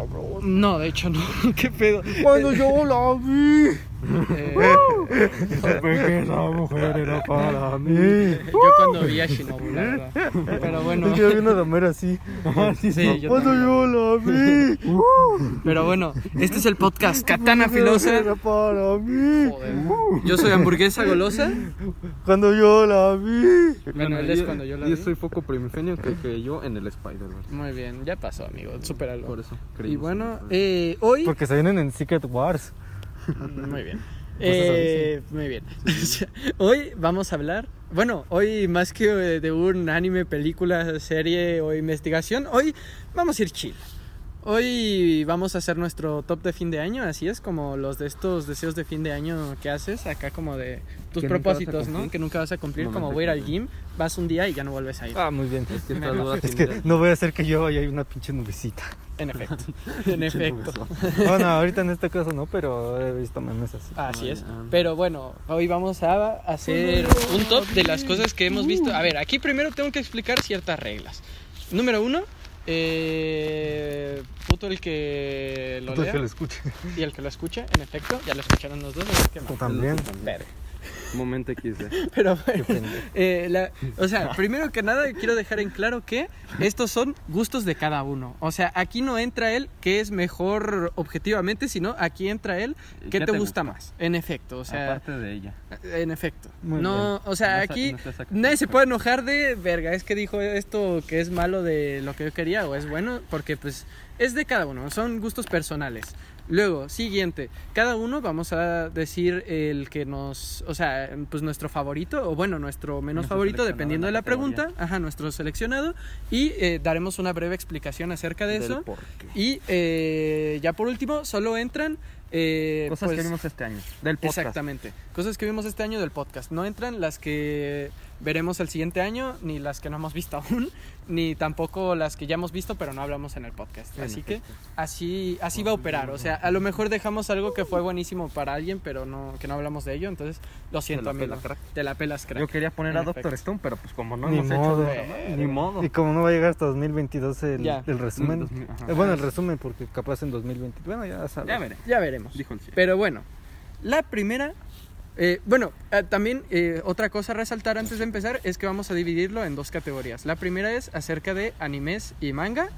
sabroso. No, de hecho no. ¿Qué pedo? Cuando yo la vi. Eh, Supe que esa mujer era para mí. yo cuando vi a Shinobu, la verdad. Pero bueno. Yo vi una damera así. Sí, yo Cuando también. yo la vi. Pero bueno, este es el podcast Katana Filosa. Para mí. Yo soy hamburguesa golosa. Cuando yo la vi. Bueno, él es cuando yo la Yo vi. soy foco primigenio que creyó en el Spider-Man. Muy bien, ya pasó, amigo. Supéralo. Por eso. Y bueno, eh, hoy. Porque se vienen en Secret Wars. Muy bien. Eh, muy bien. hoy vamos a hablar. Bueno, hoy más que de un anime, película, serie o investigación, hoy vamos a ir chill. Hoy vamos a hacer nuestro top de fin de año, así es, como los de estos deseos de fin de año que haces, acá como de tus Que propósitos, ¿no? Que nunca vas a cumplir, como voy a ir al gym, vas un día y ya no vuelves a ir. Ah, muy bien. Es que Es no voy a hacer que yo y hay una pinche nubecita. En efecto, en efecto. Bueno, ahorita en este caso no, pero he visto memes así. Así es. Ah. Pero bueno, hoy vamos a hacer un top de las cosas que hemos visto. A ver, aquí primero tengo que explicar ciertas reglas. Número uno, eh, puto el que lo Tú lea que lo escuche. y el que lo escucha, en efecto, ya lo escucharon los dos. así que Tú también. Verga. Momento XD. Pero bueno, eh, la- o sea, primero que nada quiero dejar en claro que estos son gustos de cada uno. O sea, aquí no entra él que es mejor objetivamente, sino aquí entra él que ¿Qué te, te gusta gusta? más. En efecto, o sea, Aparte de ella. en efecto. Muy no, o sea, No aquí no nadie se puede enojar de verga, es que dijo esto que es malo de lo que yo quería o es bueno, porque pues es de cada uno, son gustos personales. Luego, siguiente, cada uno vamos a decir el que nos, o sea, pues nuestro favorito, o bueno, nuestro menos Nuestro favorito, dependiendo de la categoría. pregunta, ajá, nuestro seleccionado, y eh, daremos una breve explicación acerca de Del eso. por qué. Y eh, ya por último, solo entran... eh, Cosas pues, que vimos este año. Del podcast. Exactamente. Cosas que vimos este año del podcast. No entran las que veremos el siguiente año, ni las que no hemos visto aún, ni tampoco las que ya hemos visto pero no hablamos en el podcast. Así que así, así va a operar. O sea, a lo mejor dejamos algo que fue buenísimo para alguien, pero no, que no hablamos de ello. Entonces, lo siento, la amigo. pela. Te la pelas, crack. Yo quería poner En a Doctor efecto. Stone, pero pues como no Ni hemos modo. hecho ni modo. Y como no va a llegar hasta 2022 el, Ya. el resumen. Eh, bueno, el resumen, porque capaz en 2020. Bueno, ya sabes. Ya veré. Ya veremos. Dijo el cielo. Pero bueno, la primera. Eh, bueno, eh, también eh, otra cosa a resaltar antes de empezar es que vamos a dividirlo en dos categorías. La primera es acerca de animes y manga.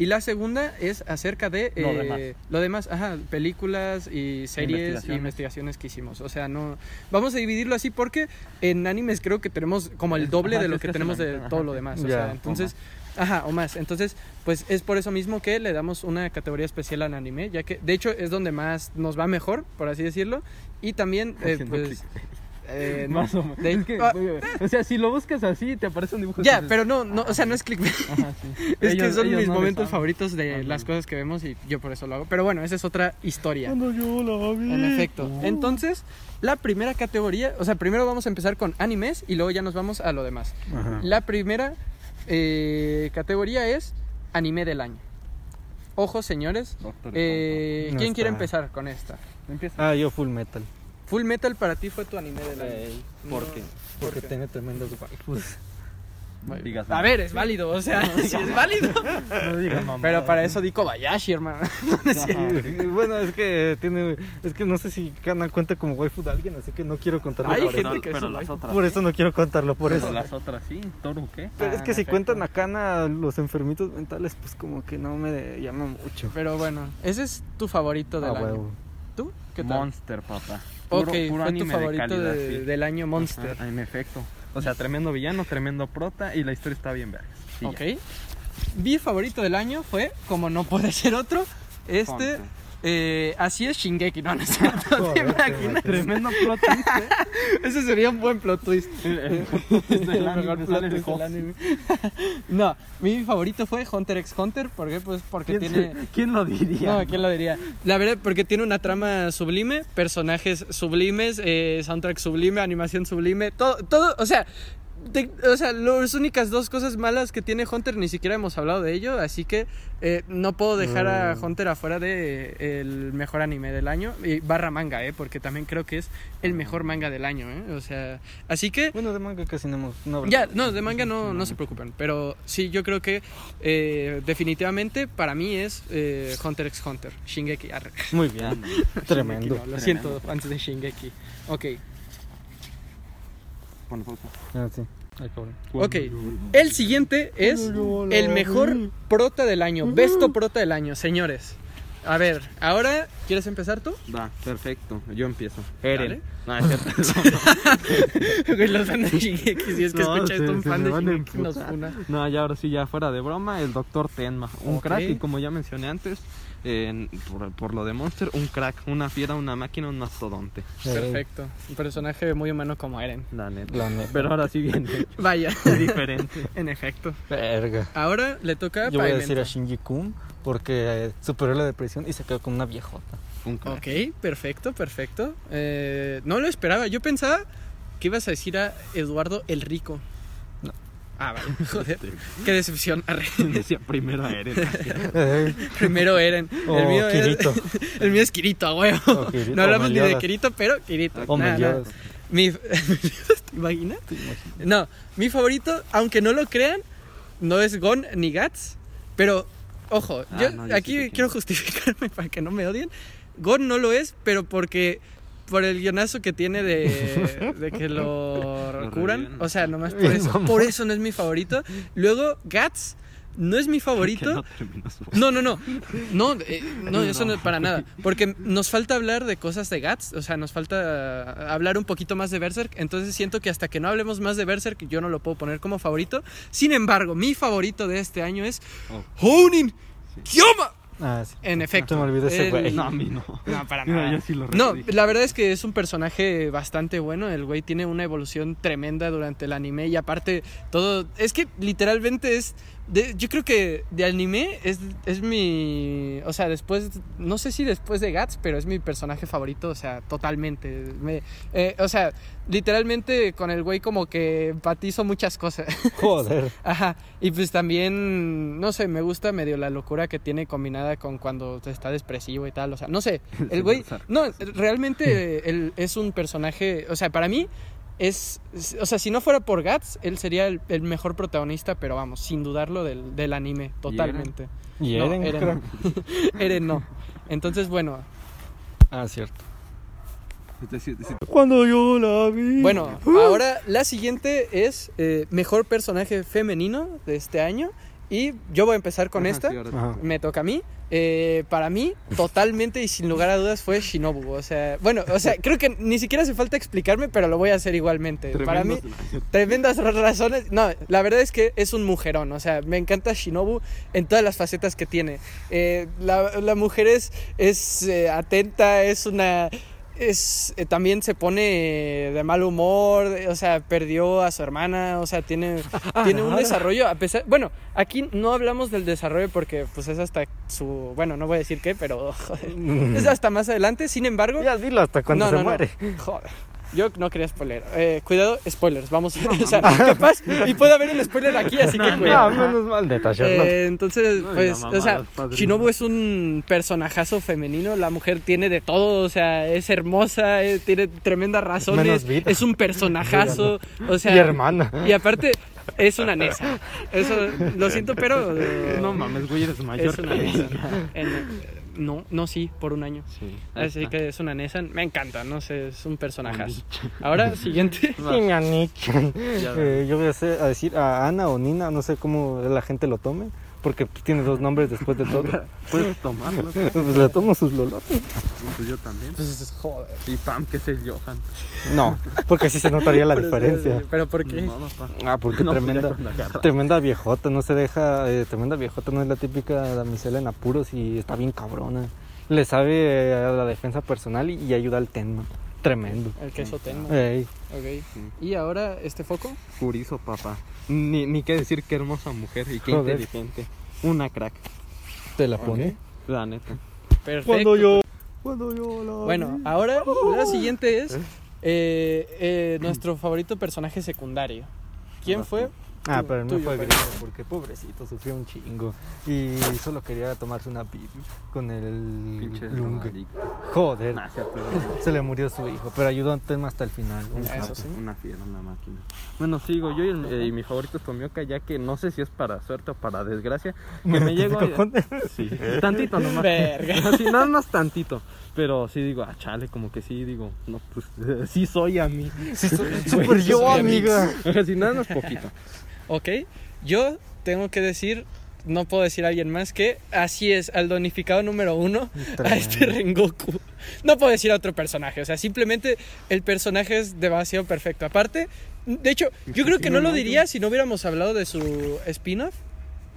Y la segunda es acerca de Lo eh, demás. lo demás, ajá, películas y series y Investigaciones. investigaciones que hicimos. O sea, no vamos a dividirlo así porque en animes creo que tenemos como el doble Ajá, de lo que tenemos de todo lo demás. O Ya, sea, o entonces, Ajá, o más. Entonces, pues es por eso mismo que le damos una categoría especial al anime, ya que de hecho es donde más nos va mejor, por así decirlo. Y también, eh, pues. eh, no, Más o menos. de- Es que, ah, güey, o sea, si lo buscas así, te aparece un dibujo. ya, pero no, no, o sea, no es clickbait. Ajá, sí. Es que son mis no momentos favoritos de Ajá. las cosas que vemos y yo por eso lo hago. Pero bueno, esa es otra historia. Cuando yo la vi. En efecto. Uh. Entonces, la primera categoría, o sea, primero vamos a empezar con animes y luego ya nos vamos a lo demás. Ajá. La primera eh, categoría es anime del año. Ojo, señores. Eh, ¿Quién quiere empezar con esta? Empieza. Ah, yo Full Metal. Full Metal para ti fue tu anime del año. Ey, ¿Por No, qué? Porque tiene tremendos waifus. Digas a ver, es válido, o sea, sí es válido. No digas mamá. Pero para eso di Kobayashi, hermano. No es cierto. bueno, es que tiene. Es que no sé si Kana cuenta como waifu de alguien, así que no quiero contarlo. Hay por, gente eso. que pero es las otras. por eso no quiero contarlo, por Pero eso. las otras sí. ¿Toru qué? Pero Ah, es que en si efecto. cuentan a Kana los enfermitos mentales, pues como que no me llama mucho. Pero bueno, ese es tu favorito del Ah, año. huevo. ¿Tú? ¿Qué tal? Monster, papá. Puro- puro fue tu anime de favorito calidad, de- sí. del año Monster. Ajá, en efecto. O sea, tremendo villano, tremendo prota y la historia está bien verga. Sí, ya. ok. Mi favorito del año fue, como no puede ser otro, este. Eh, así es Shingeki, no, no es cierto, ¿te Joder, imaginas? Tremendo plot twist, ¿eh? Ese sería un buen plot twist. El- mejor plot del anime. No, mi favorito fue Hunter x Hunter, ¿por qué? Pues porque ¿Quién, tiene... ¿Quién lo diría? No, ¿quién lo diría? La verdad, porque tiene una trama sublime, personajes sublimes, eh, soundtrack sublime, animación sublime, todo, todo, o sea, o sea, las únicas dos cosas malas que tiene Hunter ni siquiera hemos hablado de ello, así que eh, no puedo dejar a Mm. Hunter afuera de eh, el mejor anime del año y barra manga, eh, porque también creo que es el mejor manga del año, eh, o sea, así que Bueno, de manga casi no hemos. No ya, no, de manga no, no se preocupen, pero sí, yo creo que eh, definitivamente para mí es eh, Hunter x Hunter, Shingeki. arre. Muy bien. Tremendo. Shingeki, no, lo siento, antes de Shingeki. Ok, Pausa. Ah, sí. Ay, cabrón. ok. El siguiente es el mejor prota del año, besto prota del año, señores. A ver, ahora, ¿quieres empezar tú? Va, perfecto. Yo empiezo. Eren. No, es cierto. Güey, los fans de Shingeki, si es que No, escucha esto un fan de Shingeki nos funa. No, ya ahora sí, ya fuera de broma, el Doctor Tenma. Un Ok. crack, y como ya mencioné antes, en- por, por lo de Monster, un crack, una fiera, una máquina, un mastodonte. Perfecto, un personaje muy humano como Eren. La neta. La neta. Pero ahora sí viene Vaya, diferente. en efecto. Verga. Ahora le toca Yo voy a decir a Shinji Kun porque eh, superó la depresión y se quedó con una viejota. Un crack. Ok, perfecto, perfecto. Eh, no lo esperaba. Yo pensaba que ibas a decir a Eduardo el Rico. Ah, vale. Joder. Qué decepción. Decía primero a Eren. Primero Eren. El mío es- Kirito. el mío es Kirito, a huevo. Oh, Kirito. No hablamos ni de. Kirito, pero Kirito. Nah, nah. Meliodas. Mi... ¿Te imaginas? No, mi favorito, aunque no lo crean, no es Gon ni Gats, pero ojo, Ah, yo no, yo sí aquí quiero es. justificarme para que no me odien. Gon no lo es, pero porque por el guionazo que tiene de, de que lo, Lo curan, reviven. o sea, nomás por eso, por eso no es mi favorito. Luego Gats no es mi favorito. no No, no, no. No, eh, no, eso no es para nada. Porque nos falta hablar de cosas de Gats. O sea, nos falta hablar un poquito más de Berserk. Entonces siento que hasta que no hablemos más de Berserk, yo no lo puedo poner como favorito. Sin embargo, mi favorito de este año es Oh. Honin Kyoma. Ah, sí. En efecto. Se me olvidó ese El- güey. No, a mí no. No, para nada. yo sí lo No, la verdad es que es un personaje bastante bueno. El güey tiene una evolución tremenda durante el anime y aparte todo... Es que literalmente es... de- yo creo que de anime es, es mi... O sea, después... No sé si después de Gats, pero es mi personaje favorito. O sea, totalmente. Me- eh, o sea, literalmente con el güey como que empatizo muchas cosas. Joder. Ajá, y pues también, no sé, me gusta medio la locura que tiene combinada con cuando está depresivo y tal, o sea, no sé, el güey, no, realmente él es un personaje, o sea, para mí es, es- o sea, si no fuera por Gats, él sería el, el mejor protagonista, pero vamos, sin dudarlo del, del anime, totalmente. Y No, Eren, Eren. creo. Eren no. Entonces, bueno, Ah, cierto. Cuando yo la vi. Bueno, ahora la siguiente es eh, mejor personaje femenino de este año. Y yo voy a empezar con Ajá, esta. sí. Me toca a mí. Eh, para mí, totalmente y sin lugar a dudas fue Shinobu. O sea, bueno, o sea, creo que ni siquiera hace falta explicarme, pero lo voy a hacer igualmente. Para mí, tremendas ra- razones. No, la verdad es que es un mujerón. O sea, me encanta Shinobu en todas las facetas que tiene. Eh, la, la mujer es, es eh, atenta, es una. Es, eh, también se pone de mal humor, o sea, perdió a su hermana, o sea, tiene, tiene un desarrollo, a pesar, bueno, aquí no hablamos del desarrollo porque pues es hasta su, bueno, no voy a decir qué, pero joder, es hasta más adelante, sin embargo, Ya dilo hasta cuando no, se no, no. muere. Joder. Yo no quería spoiler. Eh, cuidado, spoilers. Vamos. o sea, capaz. Y puede haber un spoiler aquí, así que No, cuidado. menos mal de Sherlock. Eh, entonces, No, pues, o sea. Shinobu es un personajazo femenino. La mujer tiene de todo, o sea, es hermosa, eh, tiene tremendas razones. Es un personajazo. O sea, y hermana. y aparte, es una nesa. Eso, lo siento, pero. No mames, güey, eres mayor es una nesa. En- no, no, sí, por un año. Sí, Así está. que es una Nesa. Me encanta, no sé, es un personajazo. Ahora, siguiente. Eh, yo voy a, hacer- a decir a Ana o Nina, no sé cómo la gente lo tome, porque tiene dos nombres después de todo. Puedes tomarlo. pues le tomo sus lolotes. Pues yo también. Pues, joder. Y Pam, que es el Johan. No, porque así se notaría la diferencia. ¿Pero por qué? Ah, porque No, pues tremenda, tremenda viejota, no se deja, eh, tremenda viejota, no es la típica damisela en apuros y está bien cabrona. Le sabe eh, a la defensa personal y, y ayuda al Tenma. Tremendo. El queso tenma. Ey, Ok. Sí. Y ahora, este foco. Purizo, papá. Ni, ni qué decir qué hermosa mujer y qué Joder. inteligente. Una crack, te la pone. la neta. Perfecto. yo, cuando yo la Bueno, ahora la siguiente es eh, eh, nuestro favorito personaje secundario. ¿Quién fue? Ah, pero no fue gringo, porque pobrecito, sufrió un chingo. Y solo quería tomarse una pip con el Pinche lung. Joder, Nah, cierto, se le murió su hijo, pero ayudó a Tenma hasta el final. Un Eso sí. Una fiera, una máquina. Bueno, sigo yo y, el- eh, y mi favorito es Tomioka, ya que no sé si es para suerte o para desgracia. Que me llego. a- Cojones. Sí, tantito nomás. Verga. Así, nada más tantito. Pero sí digo, ah, chale, como que sí, digo, no, pues sí soy a mí. Sí, soy super yo, amiga. Así, nada más poquito. Ok, yo tengo que decir, no puedo decir a alguien más que así es, al donificado número uno, a este Rengoku. No puedo decir a otro personaje, o sea, simplemente el personaje es demasiado perfecto. Aparte, de hecho, yo creo que no lo diría si no hubiéramos hablado de su spin-off.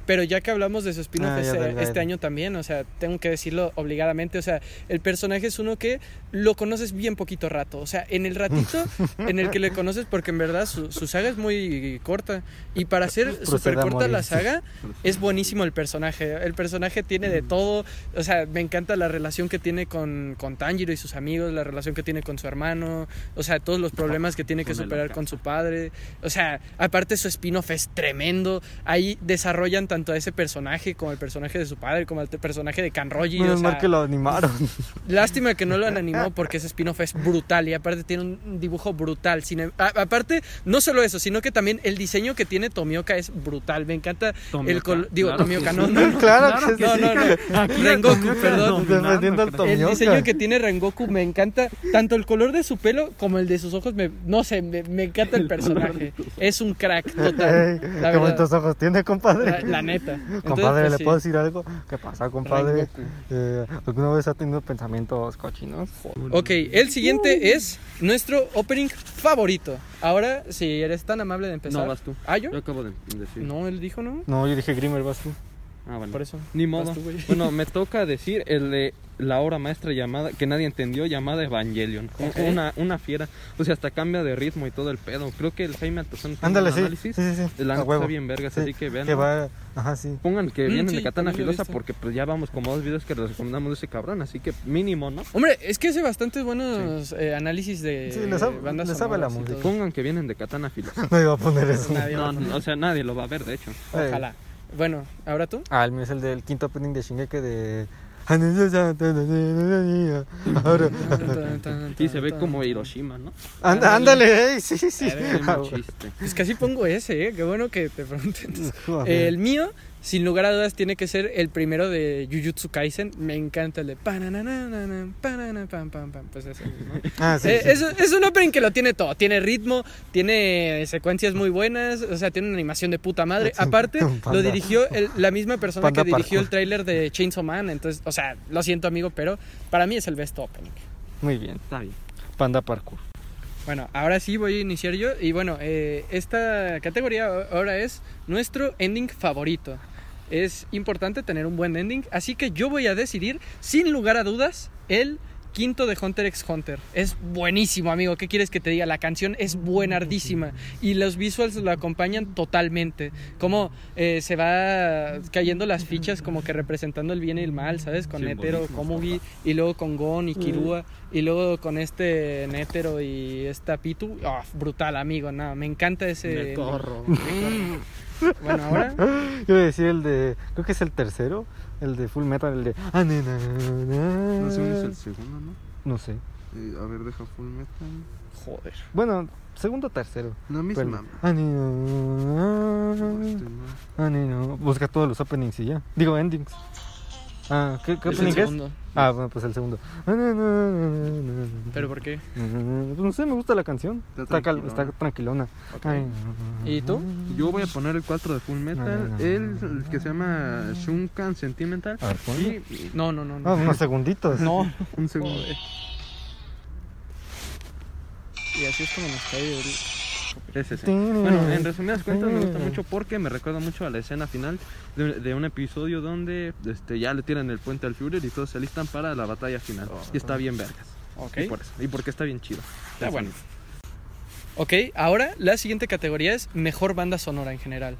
Pero ya que hablamos de su spin-off Ah, este, este año también, o sea, tengo que decirlo obligadamente, o sea, el personaje es uno que lo conoces bien poquito rato, o sea, en el ratito en el que le conoces, porque en verdad su, su saga es muy corta, y para ser súper corta la saga, es buenísimo el personaje, el personaje tiene de todo, o sea, me encanta la relación que tiene con, con Tanjiro y sus amigos, la relación que tiene con su hermano, o sea, todos los problemas que tiene que superar con su padre, o sea, aparte su spin-off es tremendo, ahí desarrollan tanto a ese personaje como el personaje de su padre, como el te- personaje de Kanroji, o Menos sea, mal que lo animaron. Lástima que no lo han animado porque ese spin-off es brutal y aparte tiene un dibujo brutal. Sin em- a- aparte, no solo eso, sino que también el diseño que tiene Tomioka es brutal. Me encanta el Tomioka, color. Digo, claro Tomioka, no, no, no. Claro que No, sí. no, no. Rengoku, perdón. Defendiendo al El Tomioka. diseño que tiene Rengoku me encanta. Tanto el color de su pelo como el de sus ojos. Me, no sé, me, me encanta el personaje. Es un crack total. Ey, La qué bonitos ojos tiene, compadre. La, la neta. Entonces, compadre, pues, ¿le sí. puedo decir algo? ¿Qué pasa, compadre? Eh, ¿Alguna vez ha tenido pensamientos cochinos? Ok, el siguiente es nuestro opening favorito. Ahora, si eres tan amable de empezar. No, vas tú. ¿Ah, yo? Yo acabo de decir. No, él dijo no. No, yo dije Grimmer, vas tú. Ah, bueno. Por eso. Ni modo. tú, bueno, me toca decir el de la obra maestra llamada, que nadie entendió, llamada Evangelion. Una, una fiera. O sea, hasta cambia de ritmo y todo el pedo. Creo que el Jaime Altozano tiene Ándale, un sí. análisis. Sí, sí, sí. La está bien vergas, Sí, así que vean. Que va. Ajá, sí. Pongan que Mm, vienen sí, de Katana Filosa porque pues ya vamos como dos videos que les recomendamos de ese cabrón, así que mínimo, ¿no? Hombre, es que hace bastantes buenos eh, análisis de Sí, le sabe- bandas le sabe la música. Pongan que vienen de Katana Filosa. No iba a poner eso. No, a poner. no, o sea, nadie lo va a ver, de hecho. Ojalá. Bueno, ¿ahora tú? Ah, el mío es el del quinto opening de Shingeki de. Ahora. Y se ve como Hiroshima, ¿no? Ánd- Ándale, sí, sí. Mal chiste. Pues casi pongo ese, ¿eh? Qué bueno que te pregunten. joder. El mío, sin lugar a dudas, tiene que ser el primero de Jujutsu Kaisen. Me encanta el de pananana, panana, pam, pam, pam. Pues ese, ¿no? Ah, sí. Eh, sí. es, es un opening que lo tiene todo. Tiene ritmo, tiene secuencias muy buenas, o sea, tiene una animación de puta madre. Aparte, lo dirigió el- la misma persona Panda que dirigió parkour. el tráiler de Chainsaw Man. Entonces, o sea, lo siento, amigo, pero para mí es el best opening. Muy bien. Está bien. Panda Parkour. Bueno, ahora sí voy a iniciar yo. Y bueno, eh, esta categoría ahora es nuestro ending favorito. Es importante tener un buen ending, así que yo voy a decidir, sin lugar a dudas, el quinto de Hunter x Hunter. Es buenísimo, amigo. ¿Qué quieres que te diga? La canción es buenardísima y los visuals lo acompañan totalmente. Como eh, se va cayendo las fichas como que representando el bien y el mal, ¿sabes? Con Netero, Simbolismo, Komugi y luego con Gon y Kirua y luego con este Netero y esta Pitu. Ah, brutal, amigo. No, me encanta ese. Me corro. Bueno, ahora. Yo iba a decir el de. Creo que es el tercero. El de Full Metal, el de. Ah, na, na, na. No sé, es el segundo, ¿no? No sé. Eh, a ver, deja Full Metal. Joder. Bueno, segundo o tercero. La Pero- misma. Ah, no. No. Ah, no. Busca todos los openings y ya. Digo, endings. Ah, ¿qué, qué Es el es? segundo. Ah, bueno, pues el segundo. Ah. ¿Pero por qué? Mm, Pues no sé, me gusta la canción. Está Está, cal- tranquilona. está tranquilona. Ok. Ay, no. ¿Y tú? Yo voy a poner el 4 de Full Metal, no, el, que se llama Shunkan Sentimental. A ver. Y No, no, no. Ah, No. unos segunditos. no. un segundo. Joder. Y así es como nos cae el... Ese sí. Bueno, en resumidas cuentas me gusta mucho porque me recuerda mucho a la escena final de, de un episodio donde este, ya le tiran el puente al Führer y todos se alistan para la batalla final. Y está bien vergas. Ok. Y por eso. Y porque está bien chido. Está bueno. Ok, ahora la siguiente categoría es mejor banda sonora en general.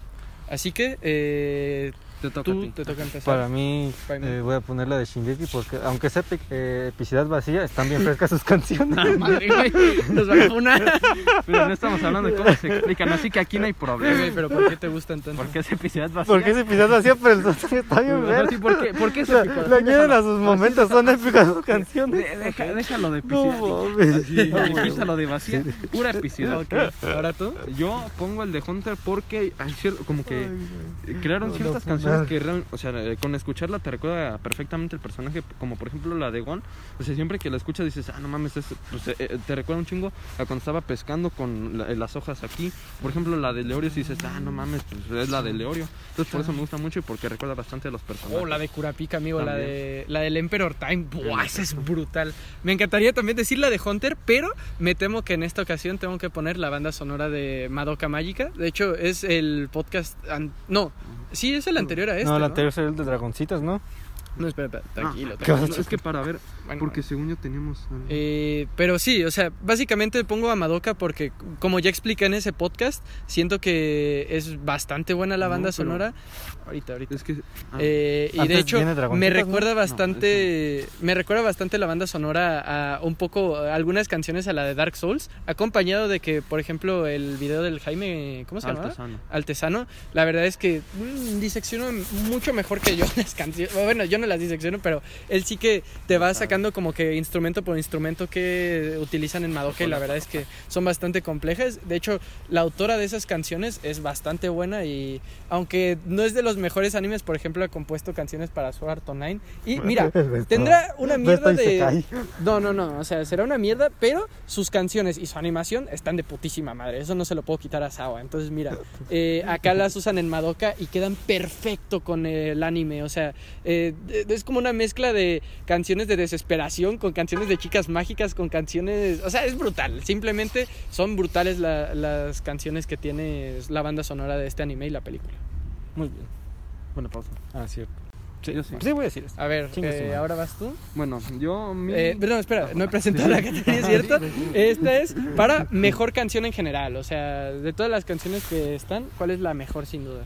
Así que, eh, Te toca a Tú ti. te toca empezar. Para mí, eh, voy a poner la de Shingeki porque, aunque sea eh, epicidad vacía, están bien frescas sus canciones. Madre, güey. Nos van a funar. Pero no estamos hablando de cómo se explican, así que aquí no hay Güey, problema. pero ¿por qué te gustan tanto? Porque es epicidad vacía. Porque es epicidad vacía, pero el sonido está bien verga. sí, ¿por qué? ¿Por qué es épico? Le añaden a sus momentos, son épicas sus canciones. De- deja- déjalo de No epicidad. Así, déjalo de vacía. Pura epicidad. Ok, ¿Ahora tú? Yo pongo el de Hunter porque hay cierto, como que crearon no, ciertas no, canciones que o sea, eh, con escucharla te recuerda perfectamente el personaje, como por ejemplo la de Gon. O sea, siempre que la escuchas dices, ah, no mames, es- pues, eh, eh, te recuerda un chingo a cuando estaba pescando con la- las hojas aquí. Por ejemplo, la de Leorio, si dices, ah, no mames, pues es la de Leorio. Entonces, por eso me gusta mucho y porque recuerda bastante a los personajes. Oh, la de Kurapika, amigo, la de la del Emperor Time. Buah, esa es brutal. Me encantaría también decir la de Hunter, pero me temo que en esta ocasión tengo que poner la banda sonora de Madoka Mágica. De hecho, es el podcast an- no, sí es el anterior a este. no, el anterior es el de Dragoncitas, ¿no? No, espera, espera, tranquilo. Ah, tranquilo. no, es que para ver, Bueno, porque según yo teníamos... Eh, pero sí, o sea, básicamente pongo a Madoka porque, como ya expliqué en ese podcast, siento que es bastante buena la No, banda pero- sonora. Ahorita, ahorita. es que... ah, Eh, y de hecho me ¿no? recuerda No, bastante me recuerda bastante la banda sonora a un poco a algunas canciones a la de Dark Souls acompañado de que por ejemplo el video del Jaime cómo se llama. Altesano la verdad es que mm, diseccionó mucho mejor que yo las canciones bueno yo no las disecciono pero él sí que te va sacando como que instrumento por instrumento que utilizan en Madoka y la verdad es que son bastante complejas de hecho la autora de esas canciones es bastante buena y aunque no es de los mejores animes por ejemplo ha compuesto canciones para Sword Art Online y mira tendrá una mierda de no, no, no, o sea, será una mierda, pero sus canciones y su animación están de putísima madre. Eso no se lo puedo quitar a Sawa. Entonces, mira, eh, acá las usan en Madoka y quedan perfecto con el anime. O sea, eh, es como una mezcla de canciones de desesperación con canciones de chicas mágicas, con canciones. O sea, es brutal. Simplemente son brutales la- las canciones que tiene la banda sonora de este anime y la película. Muy bien. Buena pausa. Ah, cierto. Sí, yo sí. Sí, voy a decir esto. A ver, eh, ahora vas tú. Bueno, yo... mi- Eh, pero no, espera, no he presentado la categoría, ¿cierto? Esta es para mejor canción en general. O sea, de todas las canciones que están, ¿cuál es la mejor sin duda?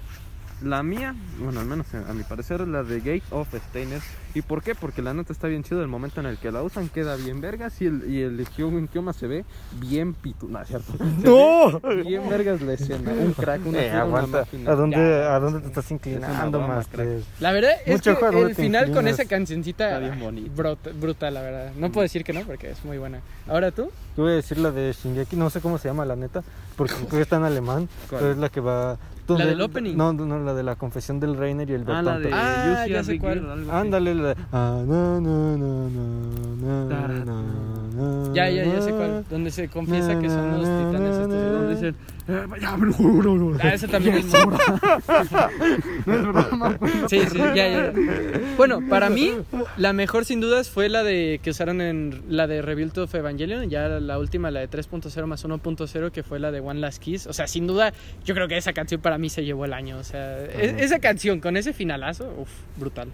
La mía, bueno, al menos a mi parecer, es la de Gate of Steiner. ¿Y por qué? Porque la nota está bien chido. El momento en el que la usan queda bien vergas y el, y el Kyoma se ve bien pitu. No, es cierto. Se ¡No! Bien vergas la escena. Un crack, una, Eh, fiera, una aguanta. máquina. ¿A dónde, Ya. ¿A dónde te estás inclinando, broma, más? crack. La verdad es Mucho que juego el final con esa cancioncita Está bien bonito. brut- brutal, la verdad. No puedo decir que no porque es muy buena. ¿Ahora tú? Yo voy a decir la de Shingeki, no sé cómo se llama la neta, porque creo que está en alemán, ¿Cuál? pero es la que va... ¿La del opening? No, no, la de la confesión del Reiner y el Ah, la de. Ah, ya sé cuál. Ándale, la de... Ah, na, na, na, Tara, na, na, Ya, ya, ya sé cuál. Donde se confiesa que son los titanes estos. Donde dicen, eh, ya, no, no, no. Ah, ese también es muy No es broma. Sí, sí, ya, ya. Bueno, para mí, la mejor sin dudas fue la de que usaron en la de Rebuild of Evangelion, ya la última, la de 3.0 más 1.0, que fue la de One Last Kiss. O sea, sin duda, yo creo que esa canción para mí se llevó el año. O sea, e- esa canción con ese finalazo, uff, brutal.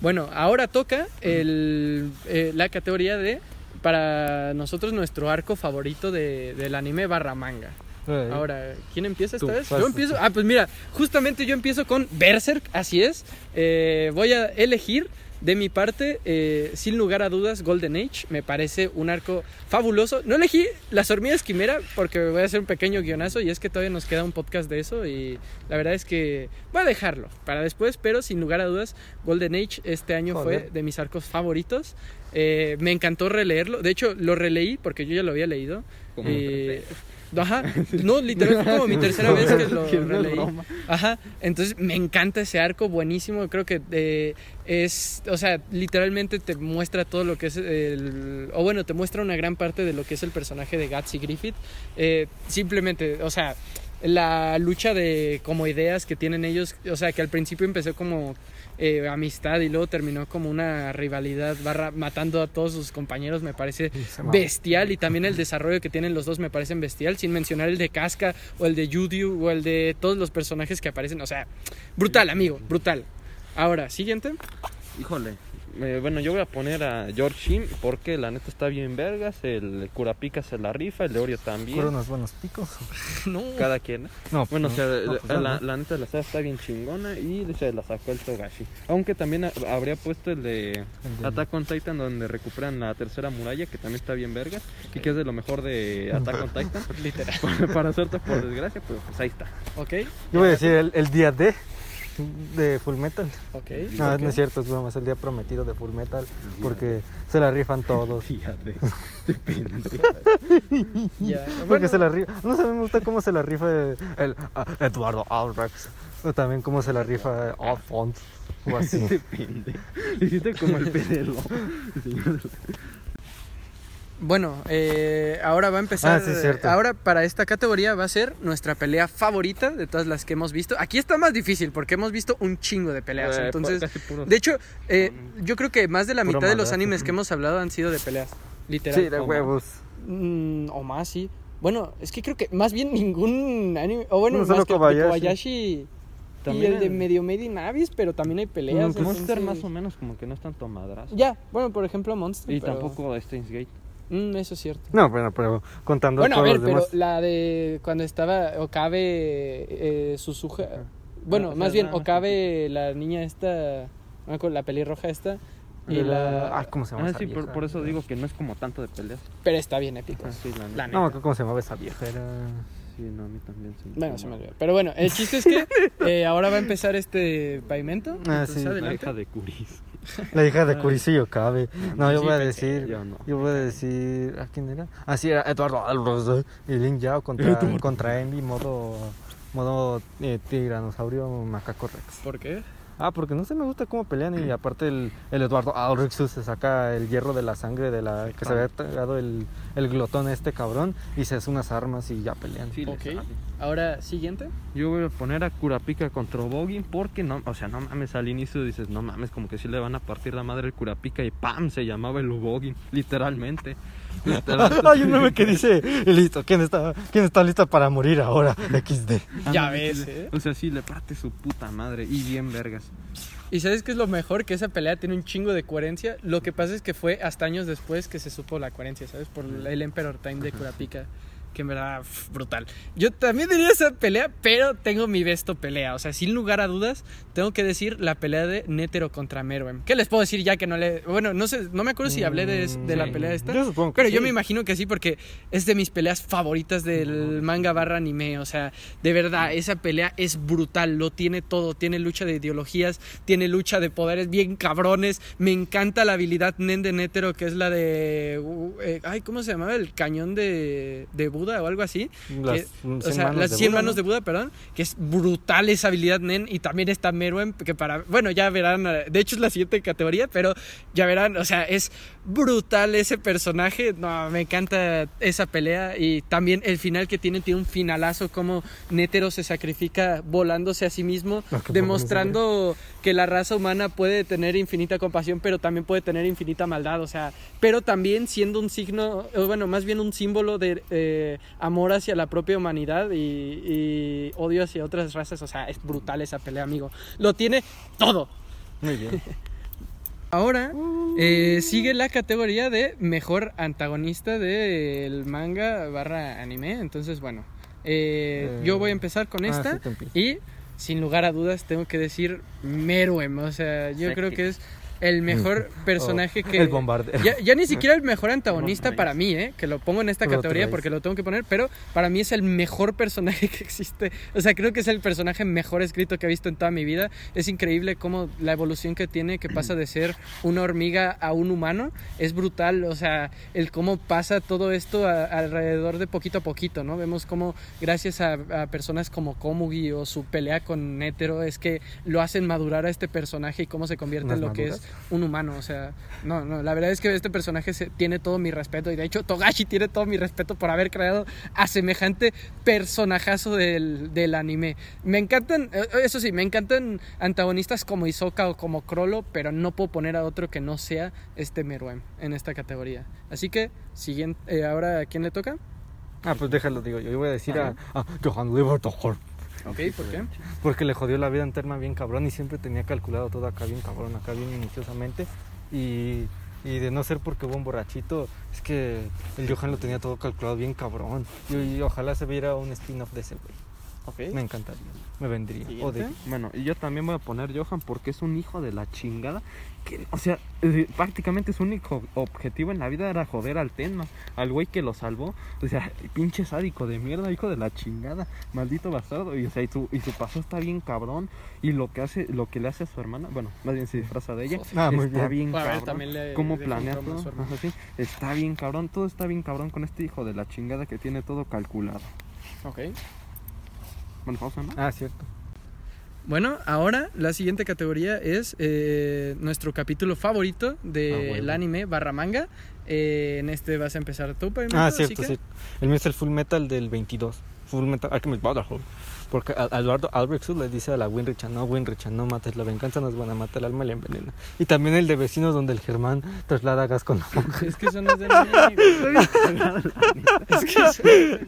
Bueno, ahora toca el, eh, la categoría de, para nosotros, nuestro arco favorito de- del anime barra manga. Eh, Ahora, ¿quién empieza esta Tú, vez? Yo empiezo. Ah, pues mira, justamente yo empiezo con Berserk, así es. Eh, voy a elegir de mi parte, eh, sin lugar a dudas, Golden Age. Me parece un arco fabuloso. No elegí las hormigas quimera porque voy a hacer un pequeño guionazo y es que todavía nos queda un podcast de eso y la verdad es que voy a dejarlo para después, pero sin lugar a dudas, Golden Age este año fue de mis arcos favoritos. Eh, me encantó releerlo. De hecho, lo releí porque yo ya lo había leído. Como Eh, Ajá, no, literal fue como mi tercera vez que lo releí. Ajá, entonces me encanta ese arco, buenísimo. Creo que eh, es, o sea, literalmente te muestra todo lo que es el. O bueno, te muestra una gran parte de lo que es el personaje de Gutsy Griffith. Eh, simplemente, o sea, la lucha de como ideas que tienen ellos, o sea, que al principio empezó como eh, amistad y luego terminó como una rivalidad, barra matando a todos sus compañeros, me parece bestial y también el desarrollo que tienen los dos me parecen bestial, sin mencionar el de Casca o el de Yudiu o el de todos los personajes que aparecen, o sea, brutal, amigo, brutal. Ahora, siguiente. Híjole, eh, bueno, yo voy a poner a George Sheen porque la neta está bien vergas. El Curapica se la rifa, el Leorio también. Fueron unos buenos picos. no. Cada quien. No, Bueno, o sea, no, pues, la, no. la neta la saga está bien chingona y se la sacó el Togashi. Aunque también ha- habría puesto el de El de- Attack on Titan donde recuperan la tercera muralla, que también está bien vergas y que es de lo mejor de Attack on Titan. Literal. Para suerte, por desgracia, pues, pues ahí está. Ok. Yo voy a decir el, el día D de Full Metal. Ok. No, ok. no es cierto, es broma, es el día prometido de Full Metal porque se la rifan todos. Fíjate. Ya. Porque Bueno, se la rifa. No sé, me gusta cómo se la rifa el, ah, Eduardo Albrecht. O también cómo se la rifa Alphonse. O así. Depende. Hiciste como el pedelo. Bueno, eh, ahora va a empezar. Ah, sí, cierto. Ahora para esta categoría va a ser nuestra pelea favorita de todas las que hemos visto. Aquí está más difícil porque hemos visto un chingo de peleas. Eh, entonces, de hecho, eh, yo creo que más de la mitad de los animes que hemos hablado han sido de peleas. Literal. Sí, de O huevos. más. Mm, o más, sí. Bueno, es que creo que más bien ningún anime. O bueno, No, más solo que de Kobayashi. Y el de Medio Made in Abyss, pero también hay peleas. Mm, Monster entonces- más o menos como que no es tanto madrazo. Ya, bueno, por ejemplo, Monster. Y pero- tampoco Steins Gate. Mm, eso es cierto. No, bueno, pero contando Bueno, a ver, los pero demás. la de cuando estaba Okabe eh, Suzuha. Bueno, Ah, más bien más Okabe, la niña esta, no me acuerdo, la pelirroja esta. Y la... Ay, ¿cómo se llama Ah, esa sí, por, vieja? por eso digo que no es como tanto de peleas. Pero está bien épico. Ah, sí, la. La No, ¿cómo se llamaba esa vieja? Era... Sí, no, a mí también. sí Bueno, se me olvidó. Pero bueno, el chiste es que eh, ahora va a empezar este pavimento. Ah, entonces, sí. La hija de Curis. La hija de Curicio Cabe. No, yo Sí, voy a decir. yo no. Yo voy a decir. ¿A quién era? Ah, sí, era Eduardo Alvarez. Y Lin Yao contra, contra Envy, modo. Modo eh, tiranosaurio macaco rex. ¿Por qué? Ah, porque no sé, me gusta cómo pelean. Y aparte, el, el Eduardo Alvarez se saca el hierro de la sangre de la que se había tragado el, el glotón este cabrón. Y se hace unas armas y ya pelean. Sí, Ok. sabe. Ahora, siguiente. Yo voy a poner a Kurapika contra Bogin porque no, o sea, no mames, al inicio dices, no mames, como que sí le van a partir la madre el Kurapika y ¡pam! se llamaba el Ubogin, literalmente. Hay un meme que dice: Listo, ¿quién está, ¿quién está lista para morir ahora? XD. Ya ves, ¿eh? O sea, sí, le parte su puta madre y bien vergas. ¿Y sabes qué es lo mejor? Que esa pelea tiene un chingo de coherencia. Lo que pasa es que fue hasta años después que se supo la coherencia, ¿sabes? Por el Emperor Time de Kurapika. Que en verdad, brutal. Yo también diría esa pelea, pero tengo mi besto pelea. O sea, sin lugar a dudas, tengo que decir la pelea de Netero contra Meruem. ¿Qué les puedo decir ya que no le. Bueno, no sé, no me acuerdo si hablé de, de la Mm, pelea esta. Yo supongo que Pero yo me imagino que sí, porque es de mis peleas favoritas del manga barra anime. O sea, de verdad, esa pelea es brutal. Lo tiene todo. Tiene lucha de ideologías, tiene lucha de poderes bien cabrones. Me encanta la habilidad Nen de Netero, que es la de. uh, eh, ay, ¿cómo se llamaba? El cañón de, de Buda o algo así. Las Que- 100 o sea, manos las de 100 Buda, manos ¿no? de Buda, perdón. Que es brutal esa habilidad Nen. Y también está Meruem, que para. Bueno, ya verán. eh, De hecho, es la siguiente categoría, pero ya verán. O sea, es brutal ese personaje. No, me encanta esa pelea. Y también el final que tiene, tiene un finalazo. Como Netero se sacrifica volándose a sí mismo, Ah, qué demostrando que la raza humana puede tener infinita compasión, pero también puede tener infinita maldad. O sea, pero también siendo un signo, bueno, más bien un símbolo de eh, amor hacia la propia humanidad y, y odio hacia otras razas. O sea, es brutal esa pelea, amigo. Lo tiene todo. Muy bien. Ahora eh, sigue la categoría de mejor antagonista del manga barra anime. Entonces, bueno, eh, Eh, yo voy a empezar con ah, esta. sí, y sin lugar a dudas tengo que decir Meruem. O sea, yo creo que es el mejor personaje Oh, que... El bombardero. Ya, ya ni siquiera el mejor antagonista para mí, ¿eh? Que lo pongo en esta categoría porque lo tengo que poner, pero para mí es el mejor personaje que existe. O sea, creo que es el personaje mejor escrito que he visto en toda mi vida. Es increíble cómo la evolución que tiene, que pasa de ser una hormiga a un humano, es brutal. O sea, el cómo pasa todo esto a- alrededor de poquito a poquito, ¿no? Vemos cómo gracias a, a personas como Komugi o su pelea con Netero es que lo hacen madurar a este personaje y cómo se convierte ¿Unas en lo que es? Un humano. O sea, no, no, la verdad es que este personaje se- tiene todo mi respeto y de hecho Togashi tiene todo mi respeto por haber creado a semejante personajazo del, del anime. Me encantan, eh, eso sí, me encantan antagonistas como Isoka o como Crollo, pero no puedo poner a otro que no sea este Meruem en esta categoría. Así que, siguiente, eh, ahora ¿a quién le toca? Ah, pues déjalo, digo yo. Yo voy a decir a, Ajá. a Johan Libertohor. Ok, ¿por qué? Porque le jodió la vida en Terma bien cabrón y siempre tenía calculado todo acá bien cabrón, acá bien minuciosamente. Y, y de no ser porque hubo un borrachito, es que el Johan lo tenía todo calculado bien cabrón. Y, y ojalá se viera un spin-off de ese güey. Ok. Me encantaría, me vendría. Siguiente. Bueno, y yo también voy a poner Johan porque es un hijo de la chingada. Que, o sea, eh, prácticamente su único objetivo en la vida era joder al Tenma, al güey que lo salvó. O sea, pinche sádico de mierda, hijo de la chingada, maldito bastardo. Y, o sea, y, su, y su paso está bien cabrón. Y lo que hace, lo que le hace a su hermana, bueno, más bien se disfraza de ella, Ah, muy está bien. bien, ver, cabrón. también le- ¿Cómo le planea todo? Ajá, sí. Está bien cabrón, todo está bien cabrón con este hijo de la chingada que tiene todo calculado. Ok. Bueno, pausa, ¿no? Ah, cierto. Bueno, ahora la siguiente categoría es eh, nuestro capítulo favorito Ah, del huevo. anime barra manga. Eh, en este vas a empezar tú, Pavimento, Ah, así cierto, que- sí. El mío es el Full Metal del 22. Full Metal Alchemist Brotherhood. Porque a- Eduardo Albrecht le dice a la Winrich, no, Winrich, no mates, la venganza nos van a matar el alma y la envenena. Y también el de vecinos donde el Germán traslada gas con la boca. Es que eso no es de güey. Es que eso- le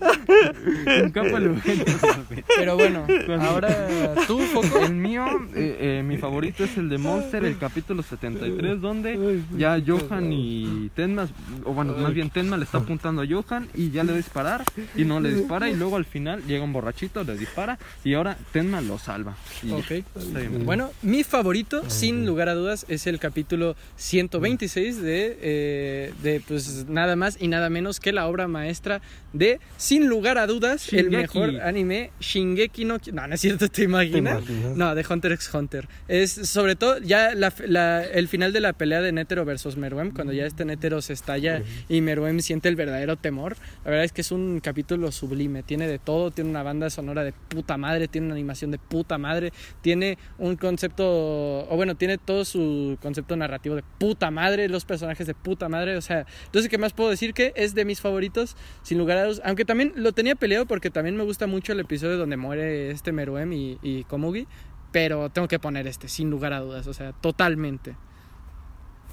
Pero bueno, ahora tú, Foco. El mío, eh, eh, mi favorito es el de Monster, el capítulo 73, donde ya Johan y Tenma, o bueno, más bien Tenma le está apuntando a Johan y ya le va a disparar y no le dispara y luego al final llega un borrachito, le dispara y ahora Tenma lo salva. Y ya, Ok. está bien. Bueno, mi favorito, sin lugar a dudas, es el capítulo 126 de, eh, de pues nada más y nada menos que la obra maestra de, sin lugar a dudas, el Shingeki. mejor anime Shingeki no No, no es cierto, ¿te imaginas? imaginas? No, de Hunter x Hunter. Es sobre todo ya la- la- el final de la pelea de Netero versus Meruem, cuando ya este Netero se estalla y Meruem siente el verdadero temor. La verdad es que es un capítulo sublime. Tiene de todo, tiene una banda sonora de puta madre, tiene una animación de puta madre, tiene un concepto, o bueno, tiene todo su concepto narrativo de puta madre, los personajes de puta madre. O sea, entonces, ¿qué más puedo decir? Que es de mis favoritos, sin lugar a dudas. Aunque también lo tenía peleado porque también me gusta mucho el episodio donde muere este Meruem y, y Komugi. Pero tengo que poner este, sin lugar a dudas. O sea, totalmente.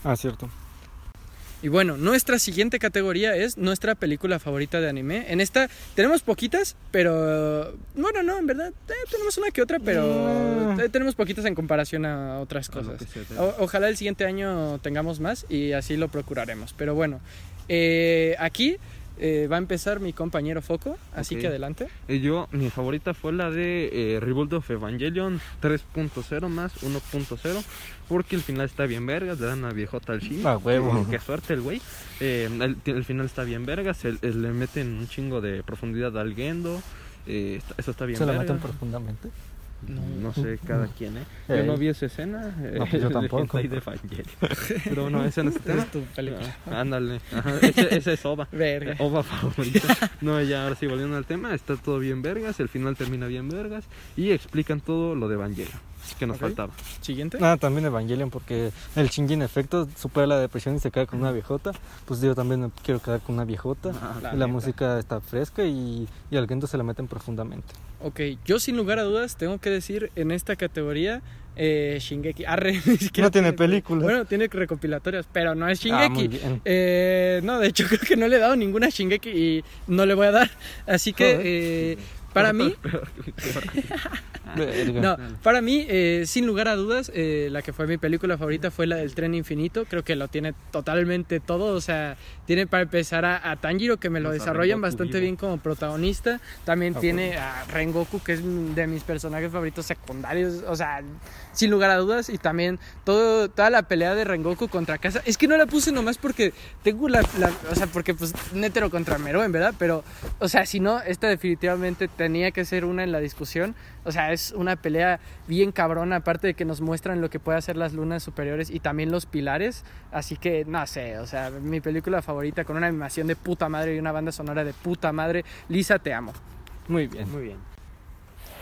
Ah, cierto. Y bueno, nuestra siguiente categoría es nuestra película favorita de anime. En esta tenemos poquitas, pero bueno, no, en verdad eh, tenemos una que otra, pero Mm. eh, tenemos poquitas en comparación a otras cosas. O- ojalá el siguiente año tengamos más y así lo procuraremos. Pero bueno, eh, aquí eh, va a empezar mi compañero Foco, así Ok. que adelante. Y yo, mi favorita fue la de eh, Rebuild of Evangelion 3.0 más 1.0. Porque el final está bien vergas, le dan a viejota al Shin. Ah, huevo. Qué suerte el güey. Eh, el, el final está bien vergas, el- el- le meten un chingo de profundidad al Gendo. eh, está- eso está bien Se la meten profundamente. No sé, cada quien, ¿eh? Yo Ey. no vi esa escena. eh, No, pues yo de tampoco. de Evangelion. Pero bueno, ese no es el tema. Es tu película. Ah, Ándale. Ajá, ese, ese es OVA. Verga. Ova favorita. No, ya ahora sí, volviendo al tema, está todo bien vergas, el final termina bien vergas y explican todo lo de Evangelion, que nos Ok. faltaba. Siguiente. Ah, también Evangelion, porque el Shinji en efecto supera la depresión y se queda con una viejota. Pues yo también me quiero quedar con una viejota. Ah, La y la música está fresca y, y al Gendo se la meten profundamente. Ok, yo sin lugar a dudas tengo que decir en esta categoría eh, Shingeki. Arre, No tiene película. Bueno, tiene recopilatorias, pero no es Ah, Shingeki. Eh, no, de hecho creo que no le he dado ninguna Shingeki y no le voy a dar. Así que eh, para mí, no, para mí, eh, sin lugar a dudas, eh, la que fue mi película favorita fue la del tren infinito. Creo que lo tiene totalmente todo. O sea, tiene para empezar a, a Tanjiro, que me lo Nos desarrollan Rengoku bastante vivo. bien como protagonista. También Ah, tiene a Rengoku, que es de mis personajes favoritos secundarios. O sea, sin lugar a dudas. Y también todo, toda la pelea de Rengoku contra Casa. Es que no la puse nomás porque tengo la. la- o sea, porque pues Netero contra Mero, en verdad. Pero, o sea, si no, esta definitivamente tenía que ser una en la discusión. O sea, es una pelea bien cabrona, aparte de que nos muestran lo que puede hacer las lunas superiores y también los pilares. Así que, no sé, o sea, mi película favorita con una animación de puta madre y una banda sonora de puta madre. Lisa, te amo. Muy bien. Muy bien.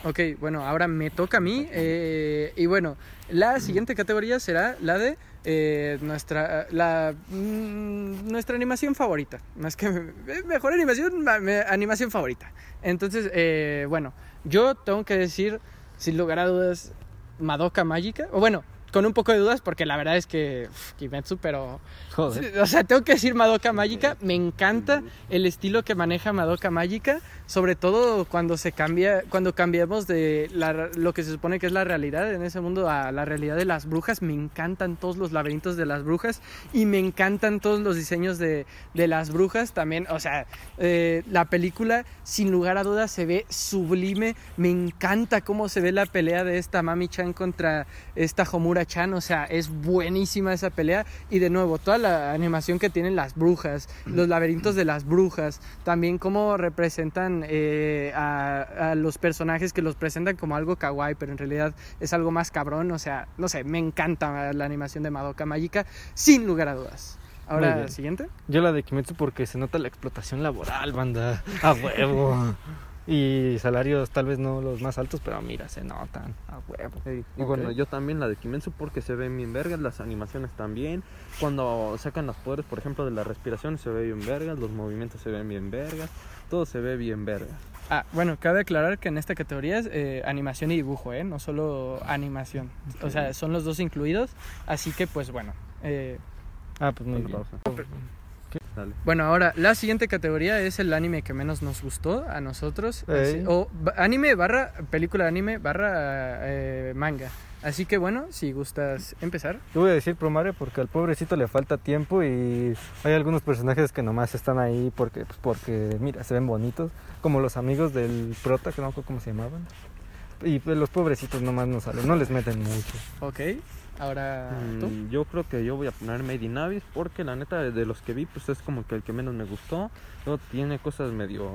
Ok, bueno, ahora me toca a mí. eh, y bueno, la siguiente categoría será la de eh, nuestra, la, mm, nuestra animación favorita. Más que eh, mejor animación, animación favorita. Entonces, eh, bueno, yo tengo que decir, sin lugar a dudas, Madoka Mágica. O bueno, con un poco de dudas porque la verdad es que uf, Kimetsu, pero Joder. o sea, tengo que decir Madoka Mágica, me encanta el estilo que maneja Madoka Mágica, sobre todo cuando se cambia, cuando cambiamos de la- lo que se supone que es la realidad en ese mundo a la realidad de las brujas, me encantan todos los laberintos de las brujas y me encantan todos los diseños de, de las brujas también, o sea, eh, la película sin lugar a dudas se ve sublime, me encanta cómo se ve la pelea de esta Mami Chan contra esta Homura Chan, o sea, es buenísima esa pelea y de nuevo toda la animación que tienen las brujas, los laberintos de las brujas, también cómo representan eh, a, a los personajes que los presentan como algo kawaii, pero en realidad es algo más cabrón, o sea, no sé, me encanta la animación de Madoka Mágica, sin lugar a dudas. Ahora, siguiente. Yo la de Kimetsu porque se nota la explotación laboral, banda. A huevo. Y salarios tal vez no los más altos, pero mira, se notan. A huevo. Ey, Y Ok. bueno, yo también la de Kimetsu porque se ven bien vergas, las animaciones también. Cuando sacan los poderes, por ejemplo, de la respiración se ve bien vergas, los movimientos se ven bien vergas, todo se ve bien vergas. Ah, bueno, cabe aclarar que en esta categoría es eh, animación y dibujo, ¿eh? No solo animación. O sea, son los dos incluidos. Así que, pues bueno. eh, Ah, pues muy bien. pausa. Dale. bueno, ahora, la siguiente categoría es el anime que menos nos gustó a nosotros. Así- o anime barra, película anime barra eh, manga. Así que bueno, si gustas empezar. Yo voy a decir Promare porque al pobrecito le falta tiempo y hay algunos personajes que nomás están ahí porque, pues porque, mira, se ven bonitos. Como los amigos del prota, que no me acuerdo cómo se llamaban. Y pues, los pobrecitos nomás no salen, no les meten mucho. Ok, ahora tú. Mm, yo creo que yo voy a poner Made in Abyss porque la neta de los que vi pues es como que el que menos me gustó. Luego tiene cosas medio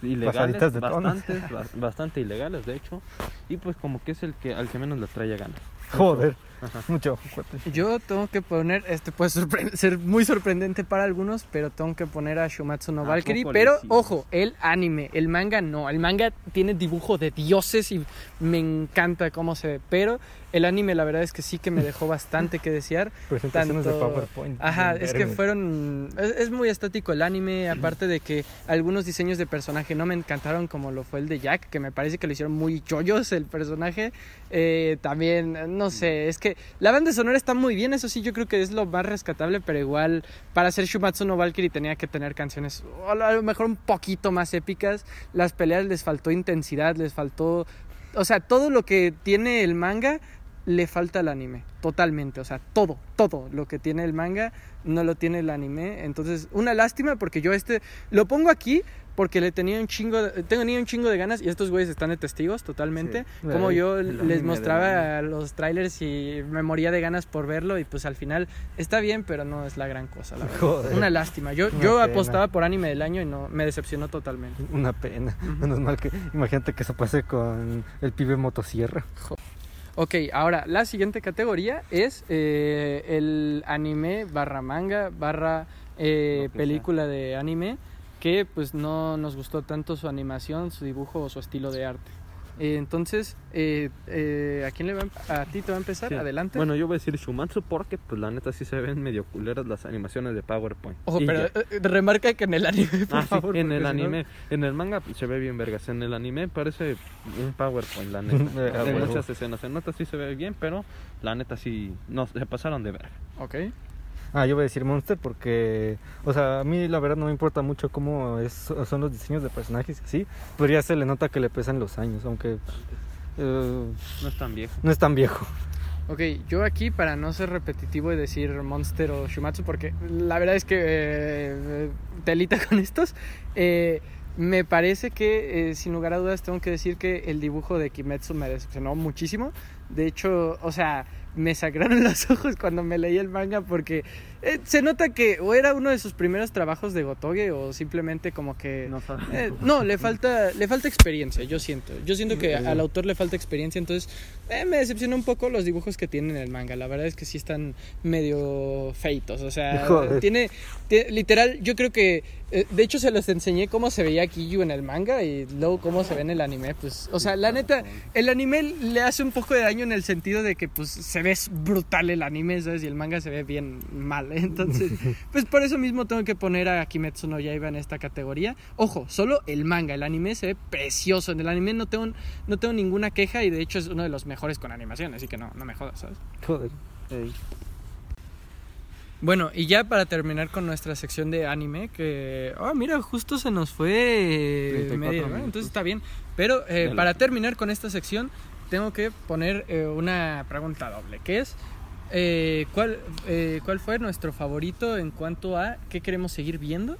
pues, ilegales, Pasaditas de bastantes, bas- bastante ilegales de hecho. Y pues como que es el que al que menos le trae ganas. Joder. mucho ojo, cuate. Yo tengo que poner, este puede sorpre- ser muy sorprendente para algunos, pero tengo que poner a Shumatsu no ¿A Valkyrie. Pero ojo, el anime, el manga no. El manga tiene dibujo de dioses y me encanta cómo se ve. Pero el anime, la verdad es que sí que me dejó bastante que desear. Presentaciones de Tanto- PowerPoint. Ajá, es que fueron. Es, es muy estático el anime, aparte de que algunos diseños de personaje no me encantaron, como lo fue el de Jack, que me parece que lo hicieron muy yoyos el personaje. Eh, también, no sé, es que la banda sonora está muy bien, eso sí, yo creo que es lo más rescatable, pero igual para hacer Shumatsu no Valkyrie tenía que tener canciones a lo- mejor un poquito más épicas. Las peleas les faltó intensidad, les faltó. O sea, todo lo que tiene el manga le falta al anime, totalmente, o sea, todo, todo lo que tiene el manga no lo tiene el anime, entonces una lástima porque yo este lo pongo aquí porque le tenía un chingo, de- tenía un chingo de ganas y estos güeyes están de testigos totalmente, Sí. como yo les mostraba los trailers y me moría de ganas por verlo y pues al final está bien, pero no es la gran cosa, la verdad. Joder. Una lástima. Yo, Una yo pena. apostaba por anime del año y no me decepcionó totalmente. Una pena. Menos mal que. Imagínate que eso pase con el pibe motosierra. Ok, ahora la siguiente categoría es eh, el anime barra manga barra eh, película de anime que pues no nos gustó tanto su animación, su dibujo o su estilo de arte. Eh, entonces, eh, eh, ¿a quién le va a, em- a ti te va a empezar? Sí. Adelante. Bueno, yo voy a decir Shumatsu porque pues la neta sí se ven medio culeras las animaciones de PowerPoint. Ojo, pero ya. eh, remarca que en el anime, por Ah, sí, favor. en porque el si no- anime, en el manga pues, se ve bien vergas, en el anime parece un PowerPoint, la neta. Eh, ah, en muchas escenas, en otras sí se ve bien, pero la neta sí, no, se pasaron de ver. Ok. Ah, yo voy a decir Monster porque, o sea, a mí la verdad no me importa mucho cómo es, son los diseños de personajes, sí, pero ya se le nota que le pesan los años, aunque eh, No es tan viejo. no es tan viejo. Ok, yo aquí para no ser repetitivo y decir Monster o Shumatsu, porque la verdad es que eh, telita con estos, eh, me parece que eh, sin lugar a dudas tengo que decir que el dibujo de Kimetsu me decepcionó muchísimo. De hecho, o sea, me sacaron los ojos cuando me leí el manga porque eh, se nota que o era uno de sus primeros trabajos de Gotoge o simplemente como que... No. Eh, no, le falta, le falta experiencia, yo siento. Yo siento que al autor le falta experiencia, entonces eh, me decepcionó un poco los dibujos que tiene en el manga. La verdad es que sí están medio feitos, o sea, Joder. tiene, tie- literal, yo creo que, eh, de hecho se los enseñé cómo se veía Kiyu en el manga y luego cómo se ve en el anime, pues, o sea, la neta, el anime le hace un poco de daño en el sentido de que pues se ve brutal el anime, ¿sabes? Y el manga se ve bien mal. ¿Eh? Entonces, pues por eso mismo tengo que poner a Kimetsu no Yaiba en esta categoría. Ojo, solo el manga, el anime se ve precioso. En el anime no tengo, no tengo ninguna queja y de hecho es uno de los mejores con animación, así que no, no me jodas, ¿sabes? Joder. Bueno, y ya para terminar con nuestra sección de anime, que, oh, mira, justo se nos fue 34 media, ¿no? minutos. entonces está bien. Pero eh, para terminar con esta sección, tengo que poner eh, una pregunta doble, que es, eh, ¿cuál, eh, ¿cuál fue nuestro favorito en cuanto a qué queremos seguir viendo?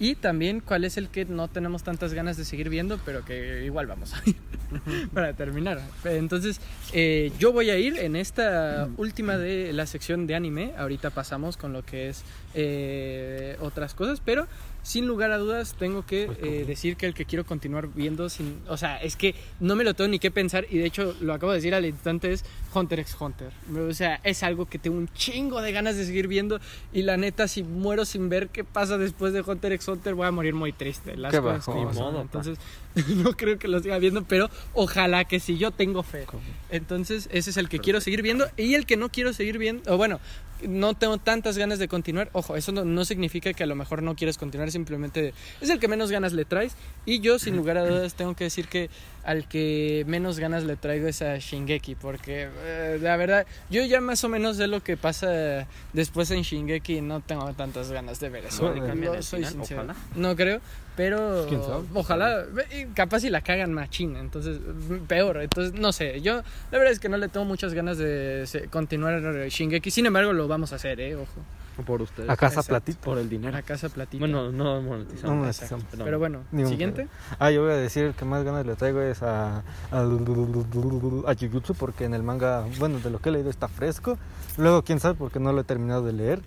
Y también cuál es el que no tenemos tantas ganas de seguir viendo, pero que igual vamos a ir para terminar. Entonces, eh, yo voy a ir en esta última de la sección de anime. Ahorita pasamos con lo que es eh, otras cosas, pero sin lugar a dudas tengo que Pues, eh, decir que el que quiero continuar viendo, sin, o sea, es que no me lo tengo ni que pensar y de hecho lo acabo de decir al instante es Hunter x Hunter. O sea, es algo que tengo un chingo de ganas de seguir viendo y la neta si muero sin ver qué pasa después de Hunter x Hunter voy a morir muy triste. Las Qué cosas bajón. Entonces no creo que lo siga viendo, pero ojalá que sí, yo tengo fe. Entonces, ese es el que quiero seguir viendo. Y el que no quiero seguir viendo, o bueno, no tengo tantas ganas de continuar. Ojo, eso no, no significa que a lo mejor no quieres continuar, simplemente es el que menos ganas le traes. Y yo, sin lugar a dudas, tengo que decir que al que menos ganas le traigo es a Shingeki, porque eh, la verdad, yo ya más o menos sé lo que pasa después en Shingeki y no tengo tantas ganas de ver eso. Soy sincero. ojalá. No creo, pero ¿Quién sabe? ojalá, y capaz si la cagan machín, entonces peor, entonces no sé, yo la verdad es que no le tengo muchas ganas de continuar Shingeki, sin embargo lo vamos a hacer, eh, ojo, Por ustedes. A casa Exacto. platito. Por el dinero. a casa platita. Bueno, no No monetizamos. monetizamos. Exacto. pero bueno, Ni un siguiente. Ah, yo voy a decir el que más ganas le traigo es a, a, a Jujutsu porque en el manga, bueno, de lo que he leído está fresco. Luego, quién sabe, porque no lo he terminado de leer.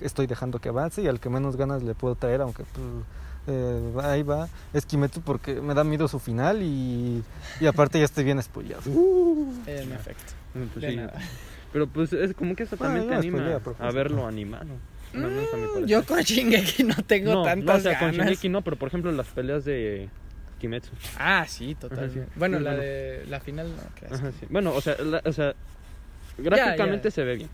Estoy dejando que avance y al que menos ganas le puedo traer, aunque pues, eh, ahí va, es Kimetsu porque me da miedo su final y, y aparte ya estoy bien spoileado. En efecto. Pues De sí. nada. Pero pues es como que eso Bueno, también te anima spoileo, pero a pues, verlo animado. Mm, Yo con Shingeki no tengo no, no, o tantas sea, con. Shingeki no, pero por ejemplo las peleas de Kimetsu. Ah, sí, total. Ajá, sí. Bueno, Sí, la bueno. de la final no. Ajá, sí. Bueno, o sea, la- o sea gráficamente ya. se ve bien.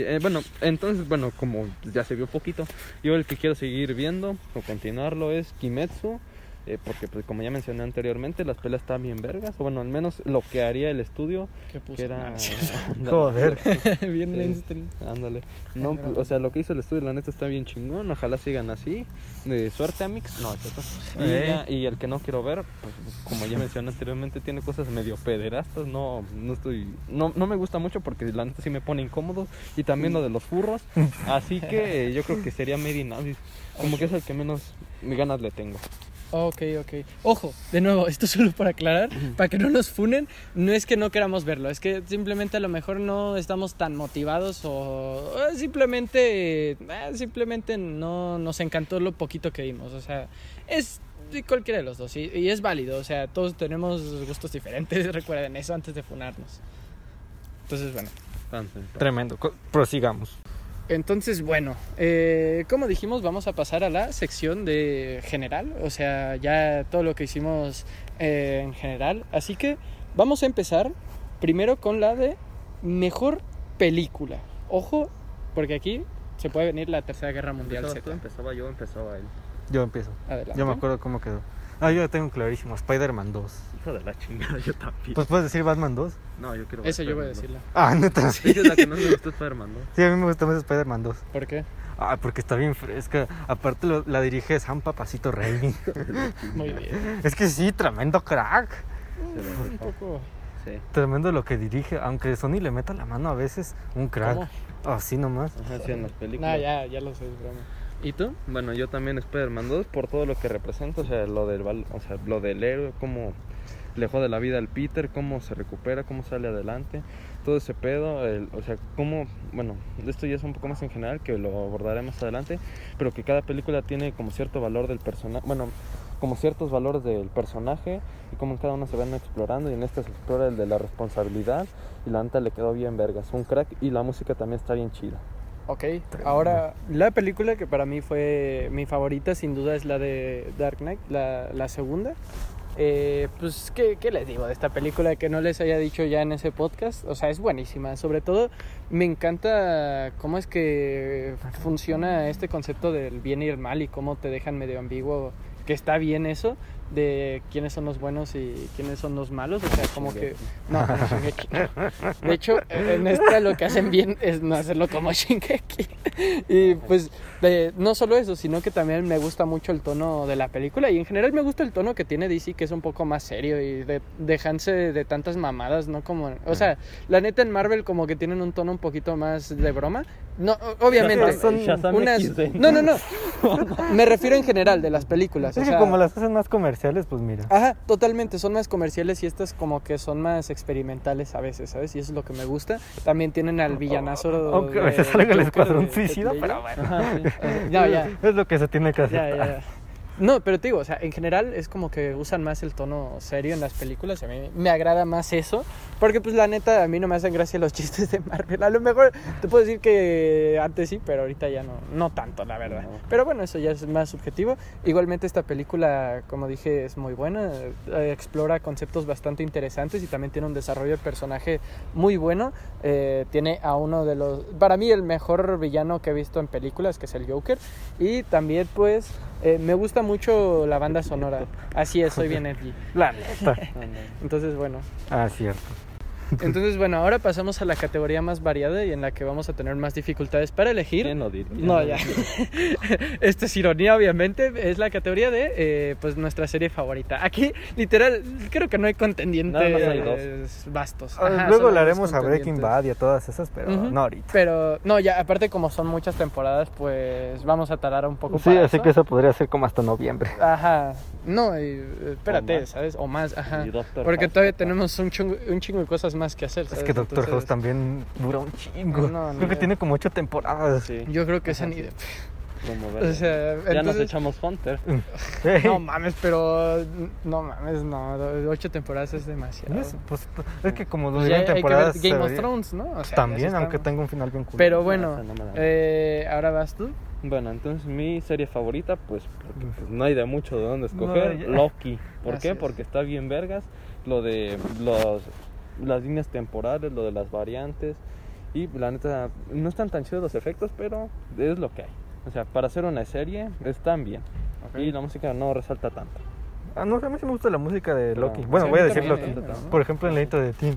Eh, bueno, entonces, bueno, como ya se vio poquito, yo el que quiero seguir viendo o continuarlo es Kimetsu. Eh, porque pues como ya mencioné anteriormente, las peleas están bien vergas. O bueno, al menos lo que haría el estudio, ¿Qué puso? que era... Ah, Joder. Bien Sí. mainstream. Ándale. No, pues, o sea, lo que hizo el estudio, la neta, está bien chingón. Ojalá sigan así. De suerte, Amix. No. Y, Eh. ya- y el que no quiero ver, pues, como ya mencioné anteriormente, tiene cosas medio pederastas. No, no estoy. No, no me gusta mucho porque la neta sí me pone incómodo. Y también lo de los furros. Así que eh, yo creo que sería Made in Abyss. Como que es el que menos ganas le tengo. Ok, ok. Ojo, de nuevo, esto solo para aclarar, para que no nos funen, no es que no queramos verlo, es que simplemente a lo mejor no estamos tan motivados o simplemente, eh, simplemente no nos encantó lo poquito que vimos, o sea, es cualquiera de los dos y, y es válido, o sea, todos tenemos gustos diferentes, recuerden eso antes de funarnos. Entonces, bueno. Tremendo. Prosigamos. Entonces, bueno, eh, como dijimos, vamos a pasar a la sección de general, o sea, ya todo lo que hicimos eh, en general. Así que vamos a empezar primero con la de mejor película. Ojo, porque aquí se puede venir la Tercera Guerra Mundial Empezabas tú, Z. empezaba yo, empezaba él. Yo empiezo. Adelante. Yo me acuerdo cómo quedó. Ah, yo tengo clarísimo. Spider-Man 2. Hijo de la chingada, yo también. Pues puedes decir Batman 2. no, yo quiero ver Eso yo voy a decirla. Ah, neta. 2. Esa es la que no me gustó Spider-Man 2. Sí, a mí me gusta más Spider-Man 2. ¿Por qué? Ah, porque está bien fresca. Aparte lo- la dirige Sam Papacito Raimi. Muy bien. es que sí, tremendo crack. Un poco... Sí. Tremendo lo que dirige. Aunque Sony le meta la mano a veces, un crack. ¿Cómo? Así nomás. Ajá, sí, en las películas. No, ya, ya lo sé, es broma. ¿Y tú? Bueno, yo también Spider-Man 2 por todo lo que representa, o sea, lo del, o sea, lo del héroe, cómo le jode la vida al Peter, cómo se recupera, cómo sale adelante, todo ese pedo, el- o sea, cómo, bueno, esto ya es un poco más en general, que lo abordaré más adelante, pero que cada película tiene como cierto valor del personaje, bueno, como ciertos valores del personaje y cómo cada uno se van explorando y en esta se explora el de la responsabilidad y la neta le quedó bien vergas, un crack y la música también está bien chida. Ok, ahora la película que para mí fue mi favorita sin duda es la de Dark Knight, la, la segunda. Eh, pues, ¿qué, ¿qué les digo de esta película que no les haya dicho ya en ese podcast? O sea, es buenísima. Sobre todo, me encanta cómo es que funciona este concepto del bien y el mal y cómo te dejan medio ambiguo que está bien eso de quiénes son los buenos y quiénes son los malos, o sea, como que no, no Shingeki. De hecho, en esta lo que hacen bien es no hacerlo como Shingeki. Y pues eh, no solo eso, sino que también me gusta mucho el tono de la película y en general me gusta el tono que tiene DC que es un poco más serio y de dejanse de tantas mamadas, no como, o sea, la neta en Marvel como que tienen un tono un poquito más de broma. No, o- obviamente Son unas. No, no, no. Me refiero en general de las películas, o Es que sea, como las hacen más comerciales, pues mira. Ajá, totalmente, son más comerciales y estas como que son más experimentales a veces, ¿sabes? Y eso es lo que me gusta. También tienen al villanazo Aunque a veces salga el escuadrón suicida, pero bueno. Ajá, sí. Ya, ya, Es lo que se tiene que hacer. ya, ya, ya. No, pero te digo, o sea, en general es como que usan más el tono serio en las películas. A mí me agrada más eso. Porque, pues, la neta, a mí no me hacen gracia los chistes de Marvel. A lo mejor te puedo decir que antes sí, pero ahorita ya no, no tanto, la verdad. No. Pero bueno, eso ya es más subjetivo. Igualmente, esta película, como dije, es muy buena. eh, explora conceptos bastante interesantes y también tiene un desarrollo de personaje muy bueno. Eh, tiene a uno de los, para mí, el mejor villano que he visto en películas, que es el Joker. Y también, pues, eh, me gusta mucho la banda sonora. Así es, soy bien edgy. La neta. Entonces, bueno. Ah, cierto. Entonces, bueno, ahora pasamos a la categoría más variada y en la que vamos a tener más dificultades para elegir. ¿Quién lo diría? No, ya. Esto es ironía, obviamente. Es la categoría de eh, pues nuestra serie favorita. Aquí, literal, creo que no hay contendientes hay dos. vastos. Ah, Ajá, Luego le haremos a Breaking. Bad y a todas esas, pero no ahorita. Pero, no, ya, aparte, como son muchas temporadas, pues vamos a tardar un poco Sí, para así eso. que eso podría ser como hasta noviembre. Ajá. No, y, eh, espérate, O. ¿sabes? O más, ajá. Y Doctor Porque House, todavía tenemos un chingo, un chingo de cosas más que hacer. Es que Doctor House Entonces, también dura un chingo. No, Creo que tiene como ocho temporadas. Sí, Yo creo que esa ni sí. de... como O ya nos echamos Hunter. No mames, pero... No mames, no. Ocho temporadas es demasiado. Es, pues, es que como lo Pues ver temporadas. Game of Thrones, ¿no? O sea, También, aunque tenga un final bien cool. Pero No, bueno, no la- eh, ahora vas tú. Bueno, entonces mi serie favorita, pues, porque, pues, no hay de mucho de dónde escoger. ya. Loki. ¿Por Así qué? es. Porque está bien vergas. Lo de los, las líneas temporales, lo de las variantes. Y la neta, no están tan chidos los efectos, pero es lo que hay. O sea, para hacer una serie, están bien. Y la música no resalta tanto. Ah, no, a mí sí me gusta la música de Loki. Bueno, Sí, a voy a mí decir también, Loki. ¿eh? Por ejemplo, en la intro de a no tin,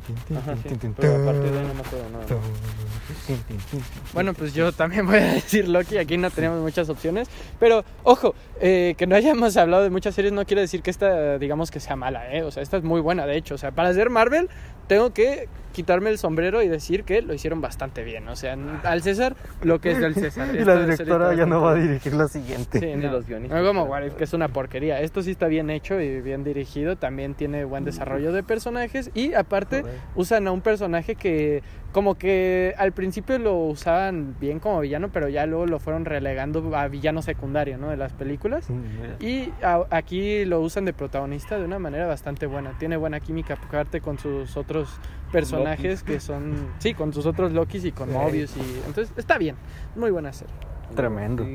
tin, tin, tin. Bueno, pues yo también voy a decir Loki. Aquí no tenemos muchas opciones. Pero, ojo, eh, que no hayamos hablado de muchas series no quiere decir que esta, digamos, que sea mala, ¿eh? O sea, esta es muy buena, de hecho. O sea, para ser Marvel, tengo que quitarme el sombrero y decir que lo hicieron bastante bien. O sea, al César, lo que es del César. Y la directora ya no va a dirigir la siguiente. Sí, Ni no. los guionistas. No como What If, que es una porquería. Esto sí está bien hecho y bien dirigido. También tiene buen desarrollo de personajes. Y aparte, usan a un personaje que, como que al principio lo usaban bien como villano, pero ya luego lo fueron relegando a villano secundario, ¿no? De las películas. Y a- aquí lo usan de protagonista de una manera bastante buena. Tiene buena química, aparte con sus otros personajes que son. Sí, con sus otros Lokis y con Sí. Mobius. y Entonces, está bien. Muy buena serie. Tremendo.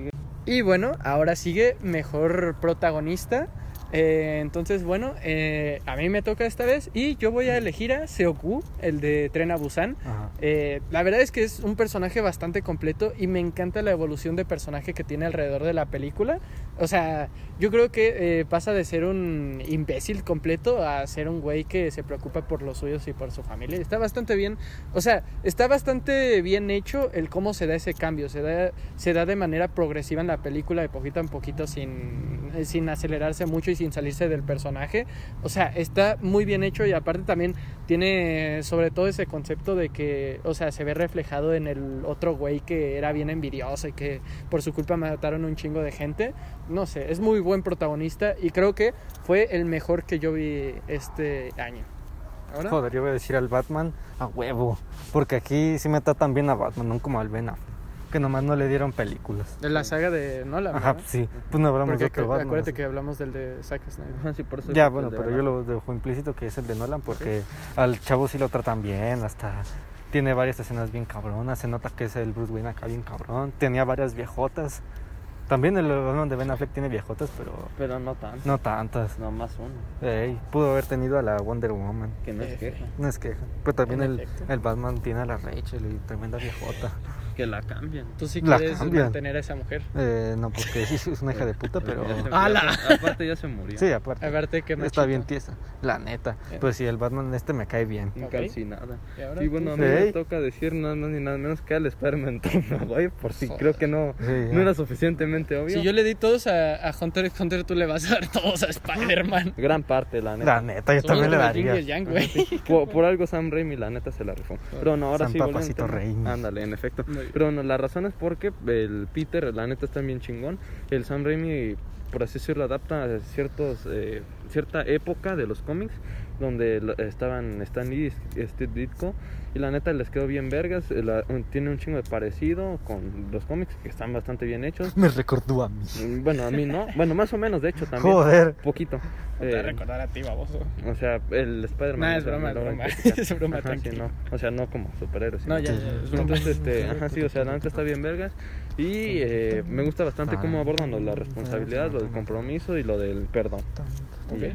Y bueno, ahora sigue mejor protagonista. Eh, entonces, bueno, eh, a mí me toca esta vez y yo voy a elegir a Seoku, el de Tren a Busan. Eh, la verdad es que es un personaje bastante completo y me encanta la evolución de personaje que tiene alrededor de la película. O sea, yo creo que pasa de ser un imbécil completo a ser un güey que se preocupa por los suyos y por su familia. Está bastante bien, o sea, está bastante bien hecho el cómo se da ese cambio. Se da, se da de manera progresiva en la película, de poquito en poquito, sin, sin acelerarse mucho y sin salirse del personaje. O sea, está muy bien hecho y aparte también tiene sobre todo ese concepto de que, o sea, se ve reflejado en el otro güey que era bien envidioso y que por su culpa mataron un chingo de gente. No sé, es muy buen protagonista y creo que fue el mejor que yo vi este año. ¿Ahora? Joder, yo voy a decir al Batman a huevo. Porque aquí sí me tratan bien a Batman, no como al Ben Affleck. Que nomás no le dieron películas. De la saga de Nolan. Ajá, ¿verdad? sí. Pues no hablamos Porque de otro acu- Batman. acuérdate que hablamos del de Zack Snyder. Ajá, sí, por eso Ya, bueno, pero yo lo dejo implícito que es el de Nolan porque al chavo sí lo tratan bien, hasta tiene varias escenas bien cabronas, se nota que es el Bruce Wayne acá bien cabrón, tenía varias viejotas También el Batman de Ben Affleck tiene viejotas, pero Pero no tanto. no tantas. No, más uno. Ey, pudo haber tenido a la Wonder Woman. Que no es queja. No es queja. Pero también el, el Batman tiene a la Rachel y tremenda viejota. Que la cambian. Tú sí La quieres cambian. mantener a esa mujer. Eh, no, porque sí es una hija de puta, pero. ¡Hala! Aparte ya se murió. Sí, aparte. Aparte que Está bien tiesa, la neta. Bien. Pues sí, el Batman este me cae bien. Incalcinada. ¿Y ahora Y bueno, a mí me Sí. toca decir nada más ni nada menos que al Spider-Man Tom güey, por si Joder. creo que no, Sí, no era suficientemente obvio. Si yo le di todos a, a Hunter x Hunter, tú le vas a dar todos a Spider-Man. Gran parte, la neta. La neta, yo Somos también le daría. yang. Por, por algo Sam Raimi la neta se la rifó. Pero no, ahora San sí Papacito. Raimi. Ándale, en efecto. Muy bien. Pero no, la razón es porque el Peter, la neta está bien chingón. El Sam Raimi, por así decirlo, adapta a ciertos, eh, cierta época de los cómics donde estaban Stan Lee y Steve Ditko. Y la neta les quedó bien vergas. eh, la- un- tiene un chingo de parecido con los cómics que están bastante bien hechos. Me recordó a mí. Mm, Bueno, a mí no. Bueno, más o menos, de hecho, también. Joder. Poquito. Te voy a Eh, recordar a ti, baboso. o sea, el Spider-Man. Nah, o es broma, es broma. Es broma, Ajá, sí, no. O sea, no como superhéroes. No, ya, ya. es broma. Entonces, este, ajá, sí, o sea, la neta está bien vergas. Y eh, me gusta bastante cómo abordan lo de la responsabilidad, lo del compromiso y lo del perdón. Ok.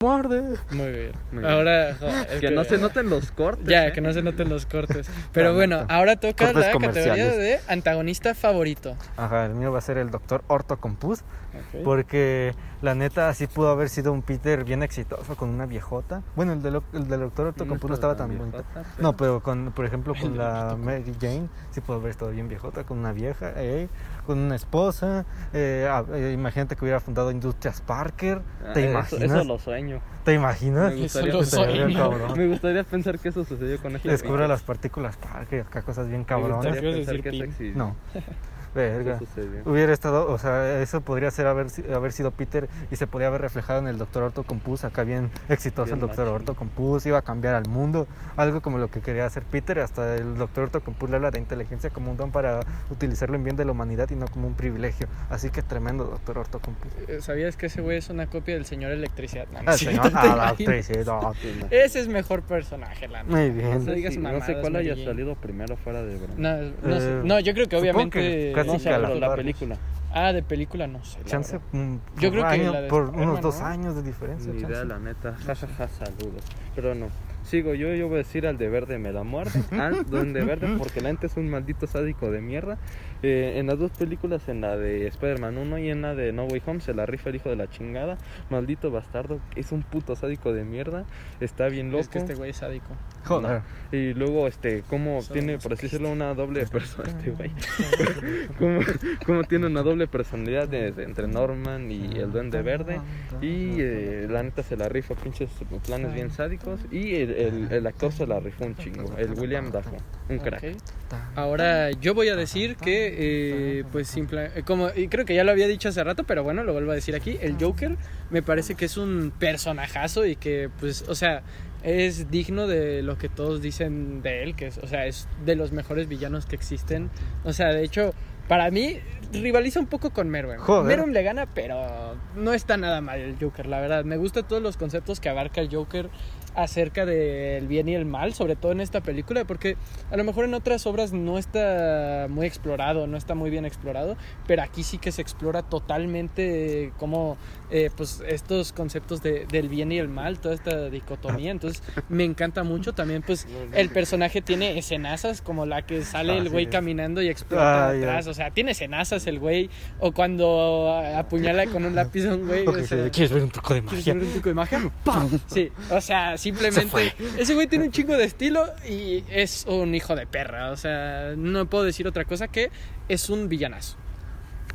Muerde. Muy bien. Muy bien. Ahora, jo, es Que no se noten los cortes. Ya, ¿eh? que no se noten los cortes. Pero bueno, ahora toca Cortes la categoría de antagonista favorito. Ajá, el mío va a ser el doctor Orto Compus. Porque la neta sí pudo haber sido un Peter bien exitoso con una viejota. Bueno, el del, el del doctor Orto No estaba tan bonito. pero- No, pero con, por ejemplo, con la Mary Jane sí pudo haber estado bien viejota, con una vieja, eh, con una esposa. eh, ah, eh, imagínate que hubiera fundado Industrias Parker. Ah, ¿Te eso- imaginas? Eso, lo sueño. ¿Te imaginas? Me Eso gustaría, lo pensar, Estaría bien sueño. cabrón. me gustaría pensar que eso sucedió con esta Descubre Peter. las partículas Parker, acá cosas bien cabronas. eso. No. Verga. Hubiera estado, o sea, eso podría ser haber, haber sido Peter y se podría haber reflejado en el Doctor Orto Compus, acá bien exitoso Bien el Doctor. Orto Compus, iba a cambiar al mundo, algo como lo que quería hacer Peter, hasta el Doctor Orto Compus le habla de inteligencia como un don para utilizarlo en bien de la humanidad y no como un privilegio, así que tremendo Doctor Orto Compus. Eh, ¿Sabías que ese güey es una copia del señor electricidad? No, no Ah, es señor, ah, electricidad. Ese es mejor personaje, la. Muy No bien. No sé, digas si- no sé cuál haya salido primero fuera de. No, no, sé. Eh, No, yo creo que supongo obviamente. que casi no sé, la pero la par. película. Ah, de película no sé. Chance mm, Yo creo que la de por unos dos ¿no? años de diferencia. Ni idea, la neta. Jajaja, saludos. Pero no. Sigo yo, yo voy a decir al de verde me la muerde. Al duende verde, porque la neta es un maldito sádico de mierda. Eh, en las dos películas, en la de Spider-Man 1 y en la de No Way Home, se la rifa el hijo de la chingada. Maldito bastardo, es un puto sádico de mierda. Está bien loco. Es que este güey es sádico. Joder. Y luego, este, cómo Solo tiene, por así decirlo, una doble personalidad, este güey. cómo, cómo tiene una doble personalidad de- de- entre Norman y el Duende Verde. Y eh, la neta se la rifa, pinches planes bien sádicos. Y el, el- el actor se la rifó un chingo, el William Dafoe, un crack. Ahora yo voy a decir que, eh, pues, simple, eh, como y creo que ya lo había dicho hace rato, pero bueno, lo vuelvo a decir aquí. El Joker me parece que es un personajazo y que, pues, o sea, es digno de lo que todos dicen de él, que es, o sea, es de los mejores villanos que existen. O sea, de hecho, para mí rivaliza un poco con. Joder. Meruem le gana, pero no está nada mal el Joker, la verdad. Me gustan todos los conceptos que abarca el Joker acerca del bien y el mal, sobre todo en esta película, porque a lo mejor en otras obras no está muy explorado, no está muy bien explorado, pero aquí sí que se explora totalmente como eh, pues estos conceptos de- del bien y el mal, toda esta dicotomía, entonces me encanta mucho también pues el personaje tiene escenazas como la que sale Ah, el güey sí. caminando y explota Ah, atrás, o sea, tiene escenazas el güey, o cuando apuñala con un lápiz a un güey, Ok, o sea, sí, ¿Quieres ver un truco de ¿Quieres magia? ver un truco de magia? ¡Pam! Sí, o sea, Se simplemente ese güey tiene un chingo de estilo y es un hijo de perra. O sea, no puedo decir otra cosa que es un villanazo.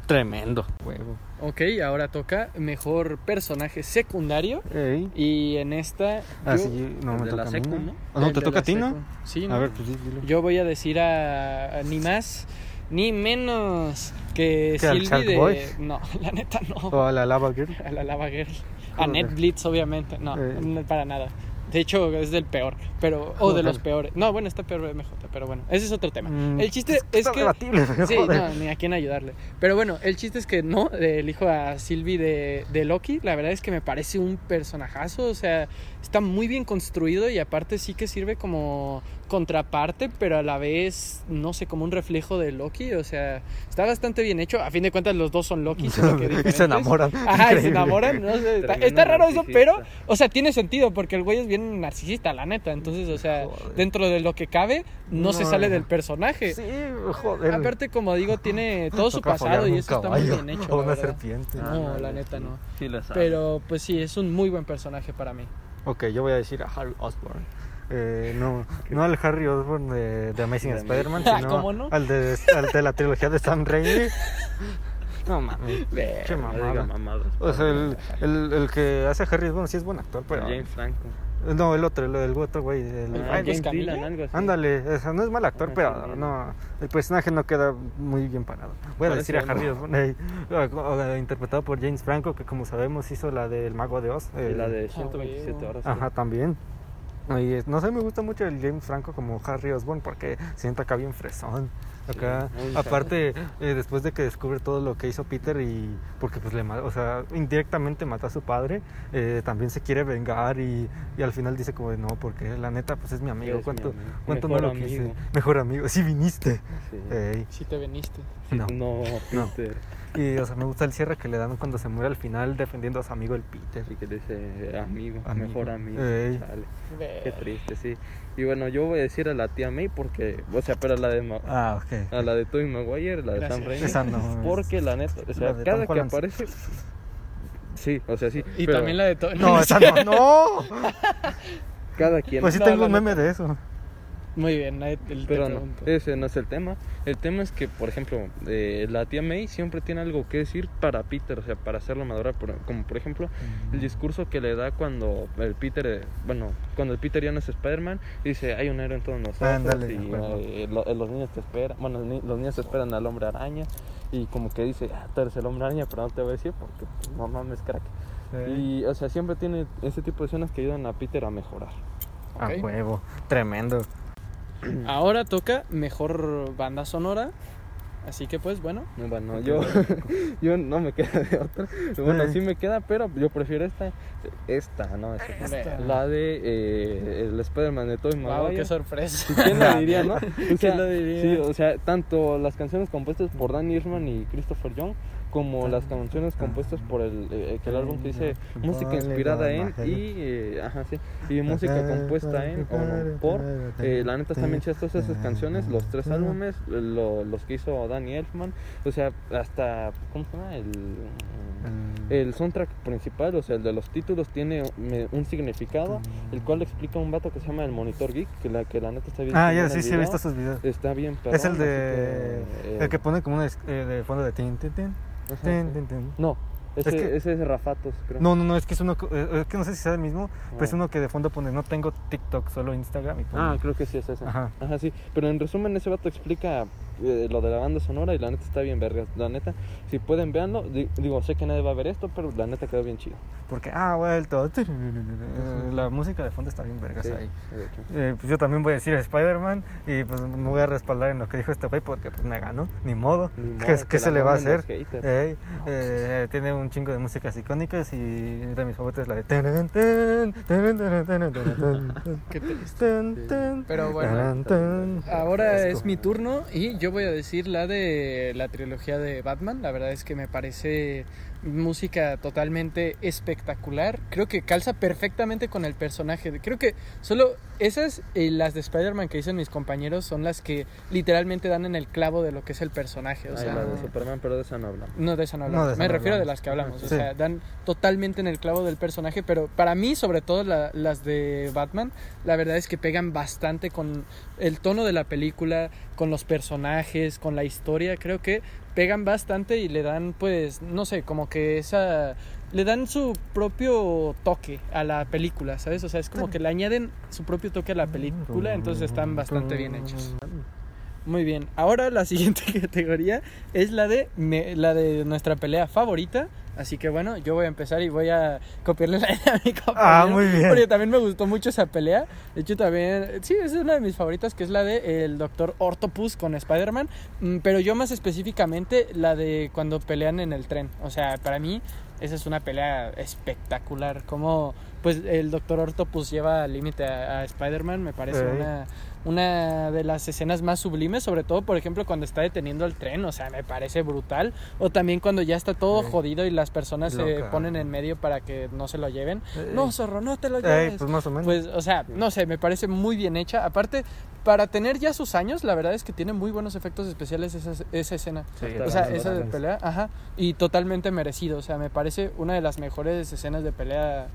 Tremendo. Huevo. Ok, ahora toca mejor personaje secundario. Ey. Y en esta. Ah, yo- sí, no me toca la a mí, secu, ¿no? ¿no? Ah, no, te toca a ti, ¿no? Sí, A ¿no? ver, pues sí, dilo. Yo voy a decir a, a ni más ni menos que ¿Que al Sylvie de. Boy? No, la neta no. O a la Lava Girl. A la Lava Girl. A Joder. Ned Blitz, obviamente. No, Eh. no para nada. De hecho, es del peor, pero o de los peores. No, bueno, está peor MJ, pero bueno, ese es otro tema. Mm, el chiste es que debatible, Sí, joder. no, ni a quién ayudarle. Pero bueno, el chiste es que no, elijo a Sylvie de, de Loki. La verdad es que me parece un personajazo. O sea, está muy bien construido y aparte sí que sirve como contraparte, pero a la vez, no sé, como un reflejo de Loki. O sea, está bastante bien hecho. A fin de cuentas, los dos son Loki, solo que y se enamoran. Ajá, y se enamoran. no sé, está, raro eso, pero, o sea, tiene sentido porque el güey es bien narcisista, la neta. Entonces, o sea, Joder. dentro de lo que cabe, no, se sale del personaje. Sí, joder. Aparte, como digo, tiene todo su pasado y eso está muy bien hecho. O una serpiente. Ah. No, la neta no. Sí, la sabe. Pero pues sí, es un muy buen personaje para mí. Ok, yo voy a decir a Harry Osborn. Eh, no, no al Harry Osborn de, de Amazing De Spider-Man, Ah, sino ¿cómo no? al, de, al de la trilogía de Sam Raimi. No mames. Diga mamada. mamadas. O sea, el, el, el que hace a Harry Osborn sí es buen actor, pero. James Franco. No, el otro, el, el otro güey. el- Ah, James. Dylan, algo así. Ándale, o sea, no es mal actor, Ah, pero sí, no, el personaje no queda muy bien parado. Voy a decir a. Harry Osborn, eh, interpretado por James Franco, que como sabemos hizo la del Mago de Oz. Y la de Ah, 127 huevo. horas. Ajá, también. Y es- no sé, me gusta mucho el James Franco como Harry Osborn porque siento acá bien fresón. Acá, Sí, aparte, eh, después de que descubre todo lo que hizo Peter y porque pues le o sea, indirectamente mató a su padre, eh, también se quiere vengar y, y al final dice como de, no, porque la neta pues es mi amigo, Es mi ¿cuánto, amigo. cuánto no Mejor lo quise? amigo. Mejor amigo, sí viniste. Sí. Si te veniste. no. No, No. Y o sea, me gusta el cierre que le dan cuando se muere al final defendiendo a su amigo el Peter. Así que dice amigo, Amigo. mejor amigo. Ey. Chale, Ve. Qué triste, sí. Y bueno, yo voy a decir a la tía May porque, o sea, pero a la de, Ma- Ah, ok. a la de Tobey Maguire, la de Gracias. Sam Raimi. Esa no. Porque la neta, o sea, cada Tom que Holland. aparece. Sí, o sea, sí. Y pero también la de todo. No, esa no, no. Cada quien. Pues sí No, tengo un meme de eso. Muy bien, ahí te- te Pero no, ese no es el tema. El tema es que, por ejemplo, eh, la tía May siempre tiene algo que decir para Peter, o sea, para hacerlo madurar. por- como por ejemplo, el discurso que le da cuando el Peter, eh, bueno, cuando el Peter ya no es Spider-Man, dice: Hay un héroe en todos nosotros. Ándale, y eh, lo- los niños te esperan, bueno, los, ni- los niños esperan al hombre araña. Y como que dice: ah, Tú eres el hombre araña, pero no te voy a decir porque pues, no mames, crack. Y, o sea, siempre tiene ese tipo de escenas que ayudan a Peter a mejorar. A huevo. Tremendo. Ahora toca mejor banda sonora. Así que pues bueno. Bueno, yo, yo no me queda de otra. Bueno, sí me queda, pero yo prefiero esta. Esta, no, esta. Esta. La de eh, el Spider-Man de Wow, Maguire. qué sorpresa. ¿Quién lo diría, no? O sea, ¿Quién lo diría? Sí, o sea, tanto las canciones compuestas por Danny Elfman y Christopher Young, como las canciones compuestas por el, eh, que el álbum que dice música inspirada en y, eh, ajá, sí, y música compuesta en o no, por. Eh, la neta están bien chidas todas esas canciones, los tres álbumes, lo- los que hizo Danny Elfman, o sea, hasta, ¿cómo se llama? El, el soundtrack principal, o sea, el de los títulos, tiene un significado, el cual explica un vato que se llama el Monitor Geek, que la, que la neta está bien. Ah, ya, sí, sí, he visto sus videos. Está bien, Es el de. que, eh, El que pone como un de fondo de tin, tin, tin. No, ese Es que- ese es Rafatos, creo. No, no, no, es que es uno. eh, Es que no sé si sea el mismo. Pero es Ah. uno que de fondo pone: No tengo TikTok, solo Instagram. Y pone- Ah, creo que sí es ese. Ajá. Ajá. sí. Pero en resumen, ese vato explica eh, lo de la banda sonora y la neta está bien verga. La neta, si pueden verlo, di- digo, sé que nadie va a ver esto, pero la neta quedó bien chido. Porque, ah, vuelto. La música de fondo está bien vergas Sí, ahí. Eh, pues yo también voy a decir Spider-Man y pues me voy a respaldar en lo que dijo este güey porque pues me ganó, ni modo. Ni modo, ¿Qué, que qué se le va a hacer? los haters. Ey, eh, tiene un chingo de músicas icónicas y de mis favoritas es la de Qué triste. Pero bueno. Ahora es mi turno y yo voy a decir la de la trilogía de Batman. La verdad es que me parece música totalmente espectacular. Creo que calza perfectamente con el personaje. Creo que solo esas y las de Spider-Man que dicen mis compañeros son las que literalmente dan en el clavo de lo que es el personaje. O Ay, sea, la de Superman, pero de esa no hablamos. no, de esa no hablamos. de esa Me no refiero de hablamos. las que hablamos. O sea, dan totalmente en el clavo del personaje. Pero para mí, sobre todo la- las de Batman, la verdad es que pegan bastante con el tono de la película, con los personajes, con la historia. Creo que pegan bastante y le dan, pues, no sé, como que esa. Le dan su propio toque a la película, ¿sabes? O sea, es como que le añaden su propio toque a la película, entonces están bastante bien hechos. Muy bien. Ahora la siguiente categoría es la de me- la de nuestra pelea favorita, Así que bueno, yo voy a empezar y voy a copiarle la idea a mi compañero. Ah, muy bien. Porque también me gustó mucho esa pelea. De hecho, también, sí, es una de mis favoritas, que es la de el Doctor Octopus con Spider-Man. Mm, Pero yo más específicamente la de cuando pelean en el tren. O sea, para mí esa es una pelea espectacular. Como pues el Doctor Octopus lleva al límite a, a Spider-Man, me parece una, una de las escenas más sublimes, sobre todo, por ejemplo, cuando está deteniendo el tren, o sea, me parece brutal. O también cuando ya está todo Ey. jodido y las personas se ponen en medio para que no se lo lleven. Ey. No, zorro, no te lo Ey, lleves. pues más o menos. Pues, o sea, no sé, me parece muy bien hecha. Aparte, para tener ya sus años, la verdad es que tiene muy buenos efectos especiales esa, esa escena. Sí, O sea, esa de pelea, ajá. Y totalmente merecido. O sea, me parece una de las mejores escenas de pelea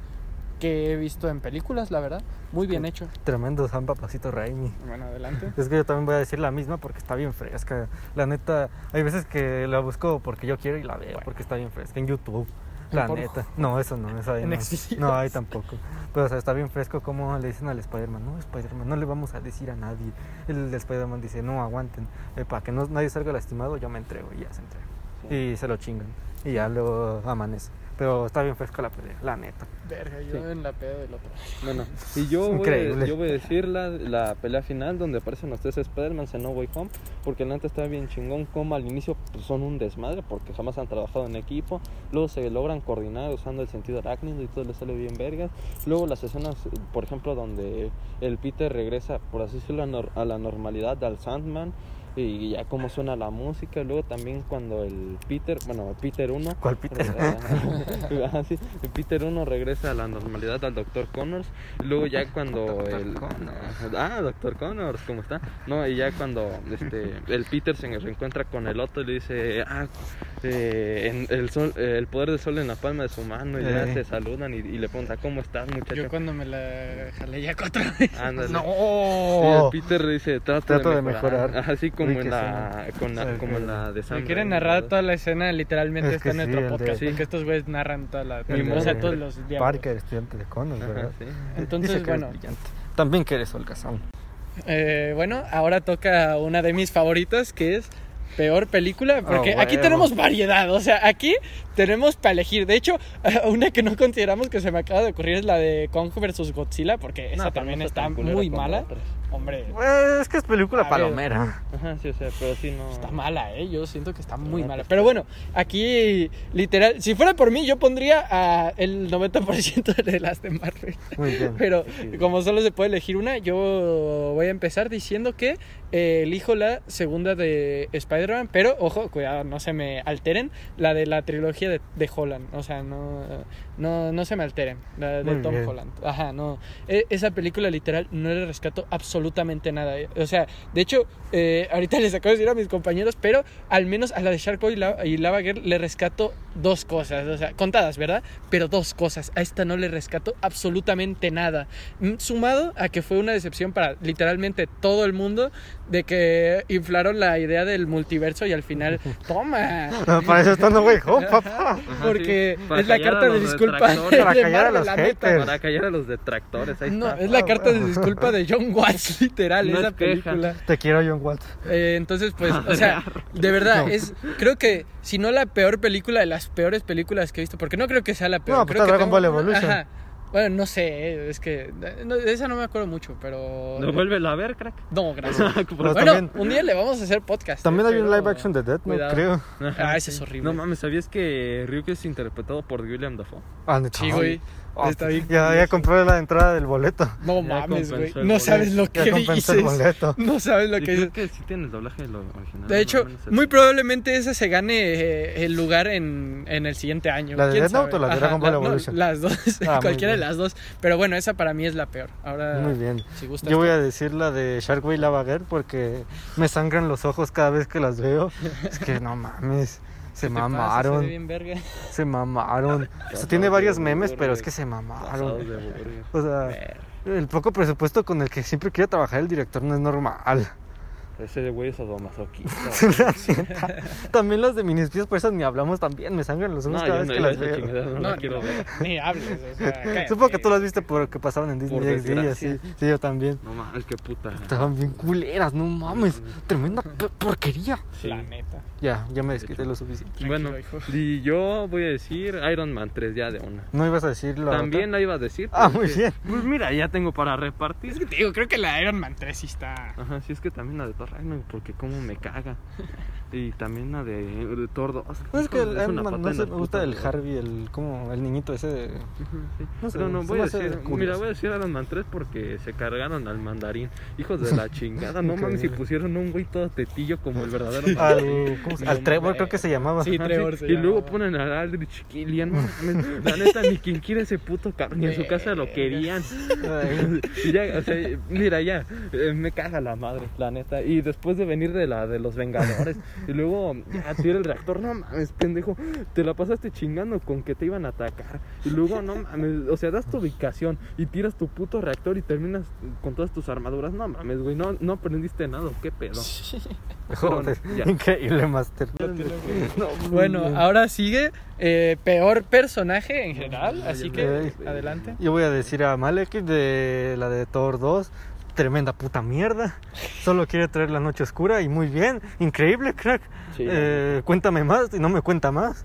que he visto en películas, la verdad. Muy bien hecho. Tremendo San Papacito Raimi. Bueno, adelante. Es que yo también voy a decir la misma porque está bien fresca. La neta, hay veces que la busco porque yo quiero y la veo porque está bien fresca en YouTube. La En neta. No, eso no, eso ahí no. No, ahí tampoco. Pero o sea, está bien fresco como le dicen al Spider-Man, no, Spider-Man, no le vamos a decir a nadie. El Spider-Man dice, no, aguanten, eh, para que no, nadie salga lastimado, yo me entrego y ya se entrega. Y se lo chingan. Y ya luego amanece. Pero está bien fresca la pelea, la neta. Verga, yo Sí. en la peda del otro. Bueno, y yo voy, a, yo voy a decir la, la pelea final donde aparecen los tres Spider-Man en No Way Home, porque la neta está bien chingón, como al inicio pues, son un desmadre, porque jamás han trabajado en equipo, luego se logran coordinar usando el sentido arácnido y todo les sale bien vergas, luego las escenas, por ejemplo, donde el Peter regresa, por así decirlo, a, nor- a la normalidad al Sandman, y ya cómo suena la música, luego también cuando el Peter, bueno, Peter 1 ¿Cuál Peter? Ah, sí. El Peter 1 regresa a la normalidad al Dr. Connors. y Luego ya cuando el Connors. Ah, Dr. Connors, ¿cómo está? No, y ya cuando este el Peter se reencuentra con el otro y le dice, "Ah, eh, en el sol eh, el poder del sol en la palma de su mano" y ya Eh. se saludan y, y le pregunta, "¿Cómo estás, muchacho?" Yo cuando me la jalé ya cuatro veces. Ándale. Sí, ¡No! el Peter dice, "Trato, Trato de de mejorar." Así como en la con la, como en la de Sam Si quieren narrar toda la escena, literalmente Es está en de- podcast. Sí. Porque estos güeyes narran toda la. El o sea, de todos los diálogos. Parker, estudiante de Connors, Ajá, ¿verdad? sí. Entonces, bueno. brillante. También que eres holgazán. Eh, bueno, ahora toca una de mis favoritas que es peor película, porque Oh, aquí tenemos variedad, o sea, aquí tenemos para elegir. De hecho, una que no consideramos que se me acaba de ocurrir es la de Kong vs Godzilla, porque esa No, también no está muy mala. otras. Hombre, Pues, es que es película A ver. palomera. Ajá, sí, o sea, pero sí no. está mala, ¿eh? Yo siento que está muy No, mala. Pero bueno, aquí, literal, si fuera por mí, yo pondría a el 90% de las de Marvel. Muy bien. Pero Sí. como solo se puede elegir una, yo voy a empezar diciendo que eh, elijo la segunda de Spider-Man, pero ojo, cuidado, no se me alteren, la de la trilogía de, de Holland, o sea, no, no, no se me alteren, la de Muy Tom bien. Holland. Ajá, no, E- esa película literal no le rescato absolutamente nada, eh. o sea, de hecho, eh, ahorita les acabo de decir a mis compañeros, pero al menos a la de Shark Boy y La- y Lava Girl le rescato dos cosas, o sea, contadas, ¿verdad? Pero dos cosas, a esta no le rescato absolutamente nada. Mm, Sumado a que fue una decepción para literalmente todo el mundo de que inflaron la idea del multiverso y al final, toma. No, para eso está No Way Home, papá. Porque sí, es la carta de disculpa detractores. Para de callar a los la neta. Para callar a los detractores, ahí No, está. es la Ah, carta de disculpa de John Watts, literal, No esa queja. película. Te quiero, John Watts. Eh, entonces, pues, o sea, de verdad, No. es, creo que si no la peor película de las peores películas que he visto, porque no creo que sea la peor. No, pues creo está que Dragon tengo- Ball Evolution. Ajá. Bueno, no sé, eh, es que no, de esa no me acuerdo mucho, pero... No, vuélvelo a ver, crack. No, gracias. Pero bueno, también- un día le vamos a hacer podcast. También eh, hay un pero- live action de Death Note, cuidado. creo. Ah, ese es horrible. No mames, ¿sabías que Ryuk es interpretado por William Dafoe? Ah, neta. Sí, güey. Ah, Está bien ya, ya compré la entrada del boleto. No Ya mames, güey. No sabes lo Ya que el dices. boleto. No sabes lo Y que creo dices. que sí tiene el doblaje de lo original. De ¿no? hecho, No, no muy probablemente esa se gane eh, el lugar en, en el siguiente año. ¿La de ¿Quién Death Note o la de Dragon Ball no, Evolution? las dos, Ah, cualquiera. Las dos. Pero bueno, esa para mí es la peor. Ahora, Muy bien. si gustas. Yo voy a decir la de Sharkway Lava Girl porque me sangran los ojos cada vez que las veo. Es que no mames. Se ¿Qué te pasa? Se mamaron, bien verga. se mamaron. O sea, tiene varios memes, pero es que se mamaron. O sea, el poco presupuesto con el que siempre quiere trabajar el director no es normal. Ese güey es sadomasoquista. También las de minispios, por eso ni hablamos también. Me sangran los ojos No, cada yo vez no, que las esa veo. chingada no, la quiero ver. Ni hables, o sea, cállate. Supongo que tú las viste porque pasaban en Disney Por XD desgracia. Sí, yo también. No mames, qué puta. Estaban bien culeras, no mames. Tremenda p- porquería. Sí. La neta. Ya, ya me desquité lo suficiente. Bueno, y yo voy a decir Iron Man 3 ya de una. ¿No ibas a decir la También la iba a decir. Ah, muy bien. Pues mira, ya tengo para repartir. Es que te digo, creo que la Iron Man 3 sí está. Ajá, sí es que también la de Porque como me caga. Y también la de, de Thor 2. No, es que el una Iron Man, patada no en sé, la me gusta el. Harvey, el como el niñito ese de... Sí. No sé, Pero no, se voy a decir, curioso. mira, voy a decir Iron Man 3 porque se cargaron al mandarín. Hijos de la chingada, no mames, si pusieron un güey todo tetillo como el verdadero Al, mandarín. ¿cómo se- No al Trevor creo que se llamaba. Sí, Trevor sí. se Y luego ponen a Aldrich Killian, mames, la neta, ni quien quiere ese puto cabrón, ni en su casa lo querían. Ay, Y ya, o sea, mira, ya, eh, me caga la madre, la neta. Y después de venir de la de los Vengadores, y luego ya tira el reactor, no mames, pendejo, te la pasaste chingando con que te iban a atacar. Y luego, no mames, o sea, das tu ubicación y tiras tu puto reactor y terminas con todas tus armaduras. No mames, güey, no, no aprendiste nada, ¿o ¿qué pedo? Joder, increíble, Master. No, Bueno, ahora sigue eh, peor personaje en general, así que adelante. Yo voy a decir a Malek de la de Thor 2. Tremenda puta mierda. Solo quiere traer la noche oscura y muy bien. Increíble, crack. Sí, Eh, cuéntame más y no me cuenta más.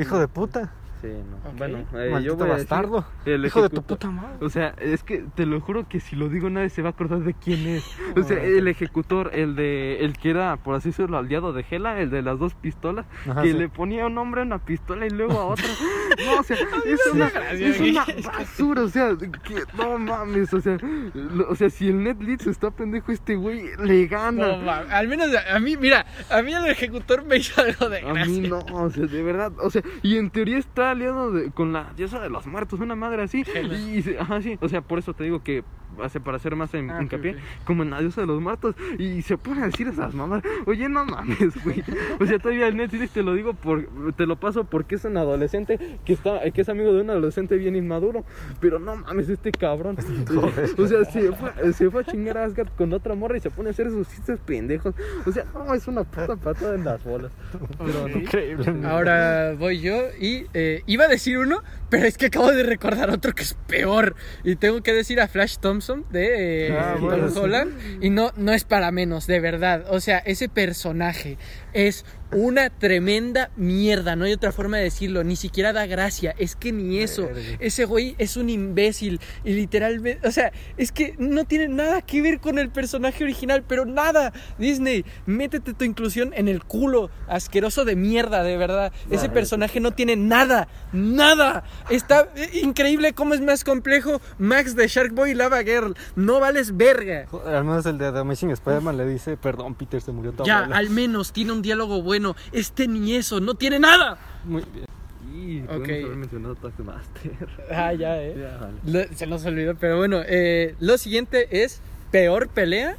Hijo de puta. Sí, no. Ok. Bueno, eh, Maldito yo voy a decir bastardo. el Hijo de tu puta madre. O sea, es que te lo juro que si lo digo nadie se va a acordar de quién es. O sea, el ejecutor, el de el que era, por así decirlo, aliado de Hela, el de las dos pistolas, Ajá, que sí. le ponía un nombre a una pistola y luego a otra. No, o sea, es una, gracia, es una basura, o sea, que, no mames, o sea, lo- o sea, si el Netflix está pendejo, este güey le gana. No, al menos a mí, mira, a mí el ejecutor me hizo algo de A gracia. mí no, o sea, de verdad, o sea, y en teoría está aliado de- con la diosa de los muertos, una madre así. Y, y ajá, sí, o sea, por eso te digo que hace para hacer más en- Ah, hincapié, como en la diosa de los muertos, y se pone a decir esas mamás, oye, no mames, güey. O sea, todavía el Netflix te lo digo, por, te lo paso porque es un adolescente que está, que es amigo de un adolescente bien inmaduro, pero no mames, este cabrón. O sea, se fue, se fue a chingar a Asgard con otra morra y se pone a hacer esos chistes pendejos. O sea, no, es una puta patada en las bolas. Pero no. Increíble. Ahora voy yo y eh, iba a decir uno, pero es que acabo de recordar otro que es peor. Y tengo que decir a Flash Thompson de eh, Ah, Tom bueno, sí. Holland. Y no, no es para menos, de verdad. O sea, ese personaje es una tremenda mierda. No hay otra forma de decirlo. Ni siquiera da gracia. Es que ni eso. Ese güey es un imbécil. Y literalmente, o sea, es que no tiene nada que ver con el personaje original, pero nada. Disney, métete tu inclusión en el culo. Asqueroso de mierda, de verdad. Ese personaje no tiene nada. Nada. Está increíble cómo es más complejo. Max de Shark Boy y Lava Girl. No vales verga. Joder, Al menos el de The Amazing Spider-Man le dice, perdón, Peter, se murió tu Ya, abuela". al menos tiene un diálogo bueno. Este ni eso, no tiene nada. Muy bien. Y podemos Ok. haber mencionado Taskmaster. Ah, ya, eh. Ya, vale. Lo- se nos olvidó, pero bueno, eh, lo siguiente es peor pelea.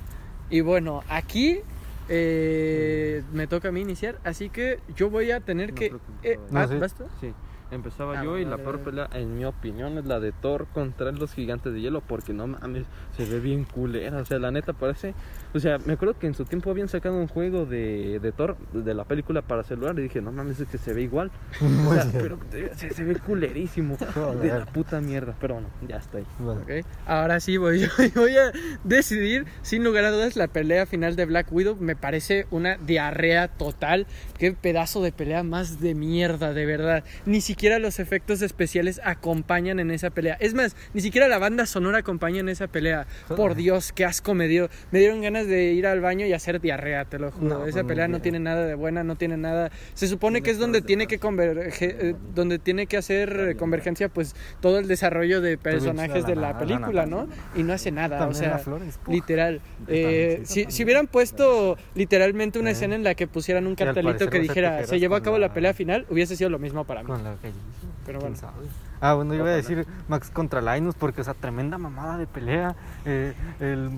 Y bueno, aquí eh, me toca a mí iniciar, así que yo voy a tener No, que... eh, no. ah, No, sí. ¿vas tú? Sí, empezaba Ah, yo y bueno, la peor dale. pelea, en mi opinión, es la de Thor contra los gigantes de hielo, porque no mames, se ve bien culera. O sea, la neta parece. O sea, me acuerdo que en su tiempo habían sacado un juego de, de Thor, de la película para celular, y dije, no mames, es que se ve igual. O sea, pero se, se ve culerísimo. De la puta mierda. Pero bueno, ya está ahí. Vale. Ok, Ahora sí voy yo voy a decidir, sin lugar a dudas, la pelea final de Black Widow. Me parece una diarrea total. Qué pedazo de pelea más de mierda, de verdad. Ni siquiera los efectos especiales acompañan en esa pelea. Es más, ni siquiera la banda sonora acompaña en esa pelea. Por Dios, qué asco me dio. Me dieron ganas de ir al baño y hacer diarrea, te lo juro. No, esa pelea no tiene nada de buena, no tiene nada. Se supone que es donde tiene que converge- eh, donde tiene que hacer convergencia, pues todo el desarrollo de personajes de la película. ¿no? Y no hace nada, o sea, literal. Eh, si, si hubieran puesto literalmente una Eh. escena en la que pusieran un cartelito que dijera se llevó a cabo la pelea final, hubiese sido lo mismo para mí. Con la que cagadísimo. Pero ¿quién bueno. Ah, bueno, yo iba a decir Max contra Linus porque, o sea, tremenda mamada de pelea. Eh, el,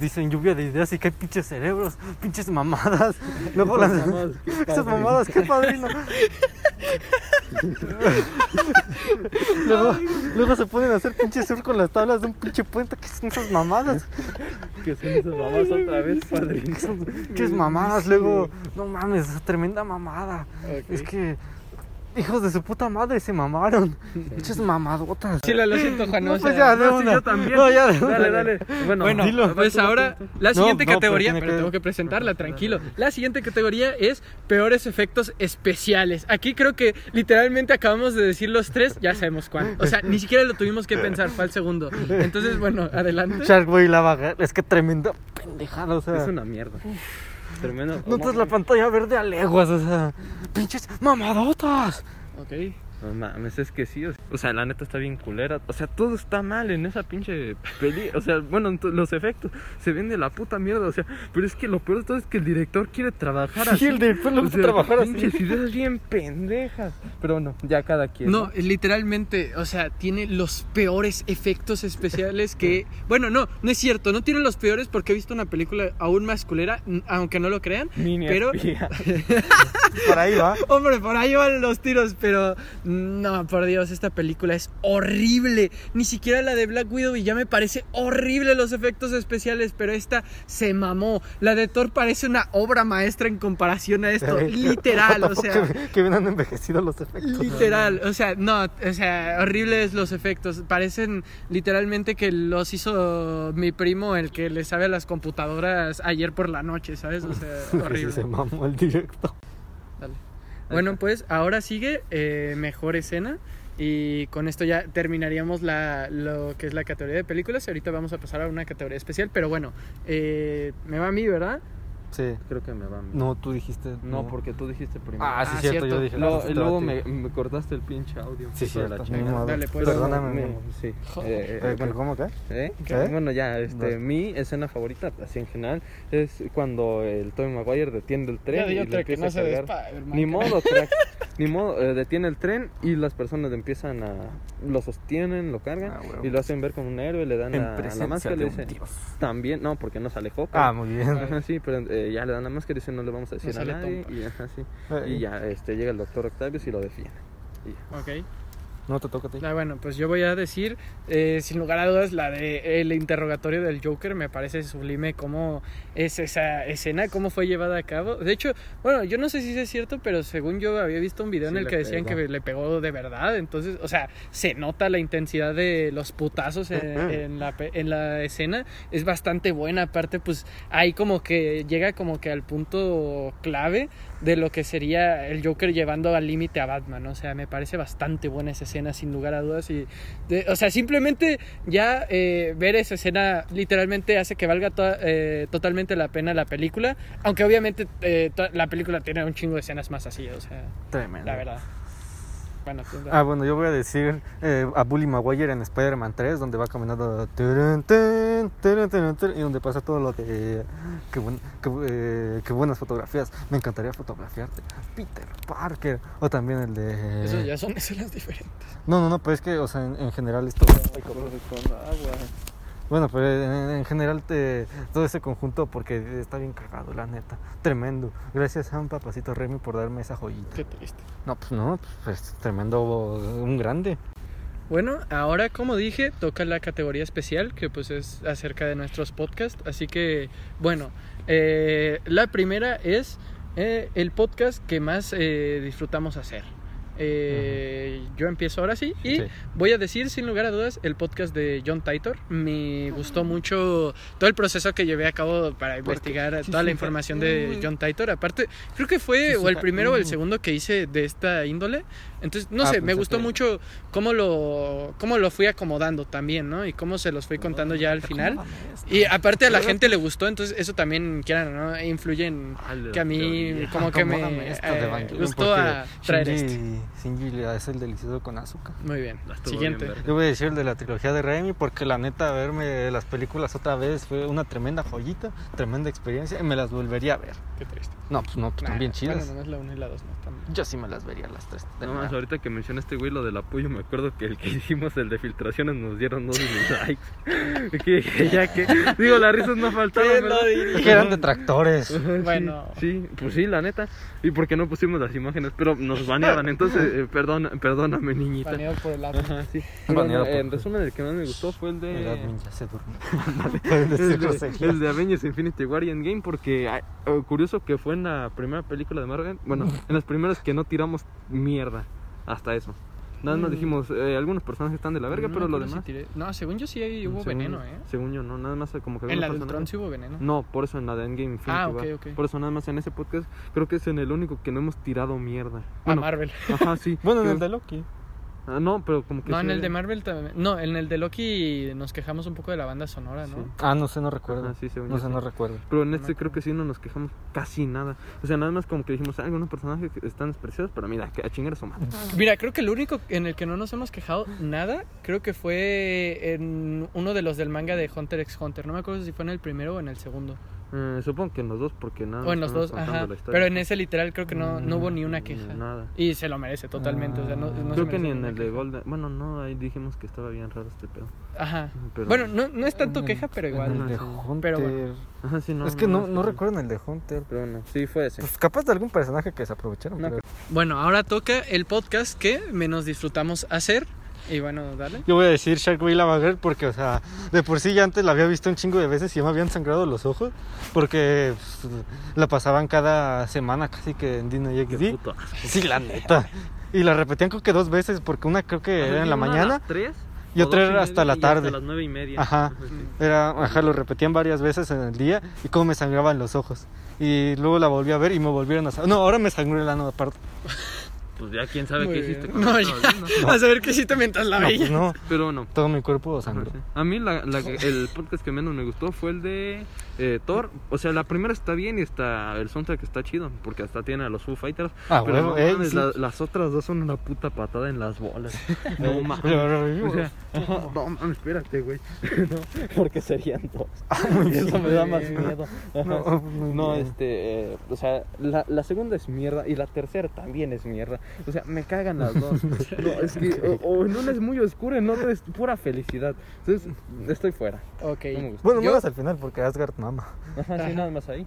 dicen lluvia de ideas y que hay pinches cerebros, pinches mamadas. Luego las. mamadas, qué Esas mamadas, qué padrino. luego, luego se pueden hacer pinches sur con las tablas de un pinche puente. ¿Qué son esas mamadas? Que son esas mamás otra vez, padrino. ¿Qué son pinches mamadas? Luego, no mames, esa tremenda mamada. Es que. Hijos de su puta madre se mamaron. Pinches mamadotas. Sí, lo, lo siento, Juan. No, o pues ya, de una. yo también. No, ya, de una. Dale, dale. Bueno, Bueno, dilo. pues ahora la siguiente No, no, pero categoría, pero que- tengo que presentarla, tranquilo. La siguiente categoría es peores efectos especiales. Aquí creo que literalmente acabamos de decir los tres, ya sabemos cuál. O sea, ni siquiera lo tuvimos que pensar, fue el segundo. Entonces, bueno, adelante. Sharkboy y Lava Girl. Es que tremenda pendejada, o sea. es una mierda. Tremendo. Notas la pantalla verde a leguas, o sea. Pinches mamadotas. Ok. No mames, es que sí, o sea, o sea, la neta está bien culera. O sea, todo está mal en esa pinche peli. O sea, bueno, los efectos se ven de la puta mierda. O sea, pero es que lo peor de todo es que el director quiere trabajar Sí, así. el director le O gusta sea, trabajar así. Pinches ideas bien pendejas. Pero bueno, ya cada quien. No, literalmente, o sea, tiene los peores efectos especiales que... Bueno, no, no es cierto, no tiene los peores porque he visto una película aún más culera, aunque no lo crean, Mini pero... Por ahí va. Hombre, por ahí van los tiros, pero no, por Dios, esta película es horrible. Ni siquiera la de Black Widow y ya me parece horrible los efectos especiales, pero esta se mamó. La de Thor parece una obra maestra en comparación a esto, literal, o sea... Que, que bien han envejecido los efectos. Literal, o sea, no, o sea, horribles los efectos. Parecen literalmente que los hizo mi primo, el que le sabe a las computadoras ayer por la noche, ¿sabes? O sea, Sí, horrible. se mamó el directo. Dale. Bueno, pues ahora sigue eh, mejor escena. Y con esto ya terminaríamos la, lo que es la categoría de películas. Y ahorita vamos a pasar a una categoría especial. Pero bueno, eh, me va a mí, ¿verdad? Sí. Creo que me va. No, tú dijiste. No, porque tú dijiste primero. Ah, sí, Ah, cierto, cierto. yo dije. Luego, ah, y luego sí, me, me cortaste el pinche audio. Sí, cierto. la chingada. Dale, pues. Perdóname. Me- sí. Joder. Eh, Eh, eh, bueno, ¿Cómo qué? ¿Eh? ¿Qué? Bueno, ya, este, Vas. mi escena favorita, así en general, es cuando el Tobey Maguire detiene el tren Ya y le que no a se de cargar. Spider-Man, Ni modo, crack. Ni modo, eh, detiene el tren y las personas empiezan a... Lo sostienen, lo cargan Ah, y lo hacen ver como un héroe, le dan En la, máscara. También, no, porque no sale Hawkeye. Ah, muy bien. Sí, pero eh, ya le dan la máscara y dicen no le vamos a decir a sale nadie. Y, ajá, sí. Y ya este, llega el doctor Octavius y lo defiende. Ok. No te toca a ti. Ah, bueno, pues yo voy a decir, eh, sin lugar a dudas, la de el interrogatorio del Joker me parece sublime cómo es esa escena, cómo fue llevada a cabo. De hecho, bueno, yo no sé si es cierto, pero según yo había visto un video Sí en el que decían pegó. que le pegó de verdad. Entonces, o sea, se nota la intensidad de los putazos en, en la, pe- en la escena. Es bastante buena. Aparte, pues ahí como que llega como que al punto clave de lo que sería el Joker llevando al límite a Batman. O sea, me parece bastante buena esa escena, sin lugar a dudas. Y, de- o sea, simplemente ya eh, ver esa escena literalmente hace que valga to- eh, totalmente la pena la película. Aunque obviamente eh, la película tiene un chingo de escenas más así, o sea, Tremendo. la verdad. Bueno, Ah, bueno, yo voy a decir eh, a Bully Maguire en Spider-Man 3, donde va caminando y donde pasa todo lo de. Qué, buen- qué, eh, qué buenas fotografías. Me encantaría fotografiarte. Peter Parker. O también el de. Esos ya son escenas diferentes. No, no, no, pero es que, o sea, en, en general esto. Con agua. Bueno, pero en, en general te, todo ese conjunto, porque está bien cagado, la neta. Tremendo. Gracias a un papacito Remy por darme esa joyita. Qué triste. No, pues no, pues es tremendo, un grande. Bueno, ahora como dije, toca la categoría especial, que pues es acerca de nuestros podcasts. Así que, bueno, eh, la primera es eh, el podcast que más eh, disfrutamos hacer. Eh, Yo empiezo ahora sí y Sí. voy a decir sin lugar a dudas el podcast de John Titor. Me gustó mucho todo el proceso que llevé a cabo para investigar toda la información de John Titor. Aparte, creo que fue o el primero o el mm. segundo que hice de esta índole. Entonces, no Ah, sé, me gustó que- mucho cómo lo, cómo lo fui acomodando también, ¿no? Y cómo se los fui contando ya al final. Y aparte a la gente le gustó, entonces eso también, quieran no, influye en que a mí como que me esto eh, gustó a traer Shinji- este. Shinji le hace el delicioso con azúcar. Muy bien. Estuvo Siguiente. bien. Yo voy a decir el de la trilogía de Raimi porque la neta verme las películas otra vez fue una tremenda joyita, tremenda experiencia y me las volvería a ver. Qué triste. No, pues no, pues están bien chidas. Bueno, nomás la 1 y la 2 no están. Yo sí me las vería las tres. de No más, ahorita que mencioné este güey lo del apoyo, me acuerdo que el que hicimos, el de filtraciones, nos dieron dos likes. que, que ya que. Digo, las risas no. Es que eran detractores. Ajá, Bueno. Sí, pues sí, la neta. ¿Y por qué no pusimos las imágenes? Pero nos baneaban, entonces, eh, perdona, perdóname, niñita. Baneado por el admin. Ajá, sí. Pero, Baneado no, por- en resumen, el que más me gustó fue el El de. admin ya se durmió. El de, el de Avengers Infinity War y Endgame porque ay, oh, curioso que fue en la primera película de Marvel, bueno, en las primeras que no tiramos mierda hasta eso. Nada más Mm. dijimos, eh, algunos personajes están de la verga, No pero lo acuerdo demás... si tiré- No, según yo sí ahí hubo según- veneno, ¿eh? Según yo, no, nada más como que En la personajes- sí hubo veneno. No, por eso en la de Endgame Infinity Ah, ok, ok. Por eso nada más en ese podcast creo que es en el único que no hemos tirado mierda. A Marvel. ajá, sí. Bueno, en el de Loki. Ah, no, pero como que No, sí en el de Marvel también. No, en el de Loki nos quejamos un poco de la banda sonora, ¿no? Sí. Ah, no sé, no recuerdo. Ajá, sí, según no sé, no recuerdo. Pero en No este creo que sí no nos quejamos casi nada. O sea, nada más como que dijimos, "Ah, algunos personajes que están despreciados, pero mira, que a chingar a su madre. Mira, creo que el único en el que no nos hemos quejado nada, creo que fue en uno de los del manga de Hunter x Hunter. No me acuerdo si fue en el primero o en el segundo. Eh, supongo que en los dos, porque nada. o en los dos, ajá. Pero en ese literal creo que no, no hubo ni una queja. Nada. Y se lo merece totalmente. O sea, no, no se Creo que ni en el de. Golden. Bueno, no, ahí dijimos que estaba bien raro este pedo. Ajá. Pero- Bueno, no, no es tanto queja, pero En igual. el de. Hunter. Pero bueno. Ajá, sí, no. es que no, no recuerdo en el de Hunter. Pero bueno, sí, fue ese. Pues capaz de algún personaje que se aprovecharon. No, pero- Bueno, ahora toca el podcast que menos disfrutamos hacer. Y bueno, dale. Yo voy a decir Sharkboy Lava Girl porque, o sea, de por sí ya antes la había visto un chingo de veces y ya me habían sangrado los ojos porque pues, la pasaban cada semana casi que en Disney XD. Sí, la neta. Y la repetían creo que dos veces porque una creo que era en la Una a mañana. las tres, y otra era hasta la tarde. Hasta las nueve y media. Ajá. Era, ajá, lo repetían varias veces en el día y cómo me sangraban los ojos. Y luego la volví a ver y me volvieron a. No, ahora me sangró el ano aparte. Pues ya quién sabe Muy qué bien. hiciste. No, cuando ya. Vas a ver qué hiciste mientras la No, veía. pues no, Pero bueno. todo mi cuerpo sangró. A mí la, la el podcast que menos me gustó fue el de eh, Thor. O sea, la primera está bien y está el soundtrack está chido porque hasta tiene a los Foo Fighters. Ah, pero huevo, no ey, mames, sí. la- las otras dos son una puta patada en las bolas. No mames. O sea, no mames, espérate, güey. No, porque serían dos. muy Eso me da más miedo. No, No, este, eh, o sea, la, la segunda es mierda y la tercera también es mierda. O sea, me cagan las dos. No, es que, o, o en una es muy oscura, en otra es pura felicidad. Entonces, estoy fuera. Ok. No me gusta. Bueno, no vas al final porque Asgard mama. Ajá, Ajá. sí, nada más ahí.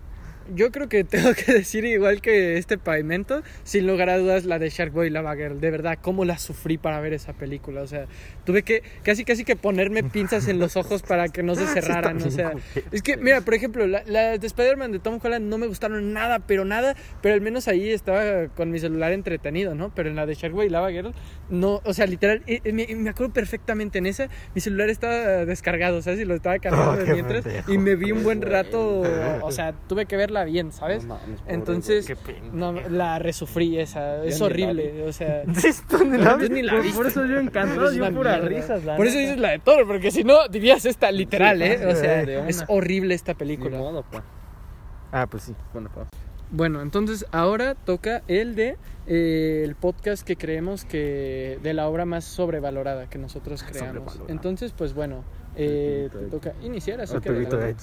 Yo creo que tengo que decir igual que este pavimento, sin lugar a dudas la de Sharkboy Lava Girl. De verdad, cómo la sufrí para ver esa película. O sea, tuve que casi casi que ponerme pinzas en los ojos para que no se cerraran. O sea, es que, mira, por ejemplo, la- las de Spider-Man de Tom Holland no me gustaron nada, pero nada. Pero al menos ahí estaba con mi celular entretenido, ¿no? Pero en la de Sharkboy Lava Girl, no, o sea, literal, me, me acuerdo perfectamente en esa, mi celular estaba descargado, ¿sabes? Y lo estaba cargando Oh, de mientras. Y me vi un buen rato, o sea, tuve que verla bien, ¿sabes? No mames, pobre Entonces, no, la resufrí esa, es horrible, o sea... Sí, esto ni la Entonces ni la Por- eso yo encantado, yo pura risas, la Por eso dices la de Thor, porque si no dirías esta literal, ¿eh? O sea, es horrible esta Ni película. modo, pa. Ah, pues sí. Bueno, pa. Bueno, entonces ahora toca el de eh, el podcast que creemos que de la obra más sobrevalorada que nosotros creamos. Sobrevalorada. Entonces, pues bueno, eh, te toca iniciar, así El que.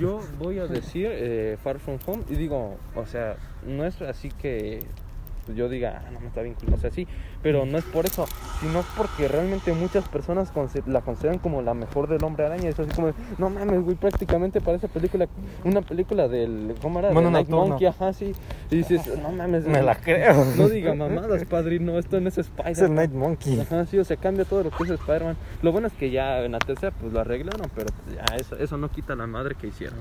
Yo voy a decir eh, Far From Home y digo, o sea, no es así que yo diga, ah, no me está bien cool", o sea, sí, pero no es por eso, sino porque realmente muchas personas la consideran como la mejor del Hombre Araña. Es así como, no mames, güey, prácticamente parece película, una película del, ¿cómo era? Mono De Night. Monkey, ajá, sí. Y dices, no mames, Me la creo. no diga mamadas, padrino, esto no es Es el Spider-Man. Night Monkey. Ajá, sí, o sea, cambia todo lo que es Spider-Man. Lo bueno es que ya en la tercera pues lo arreglaron, pero pues, ya eso, eso no quita la madre que hicieron.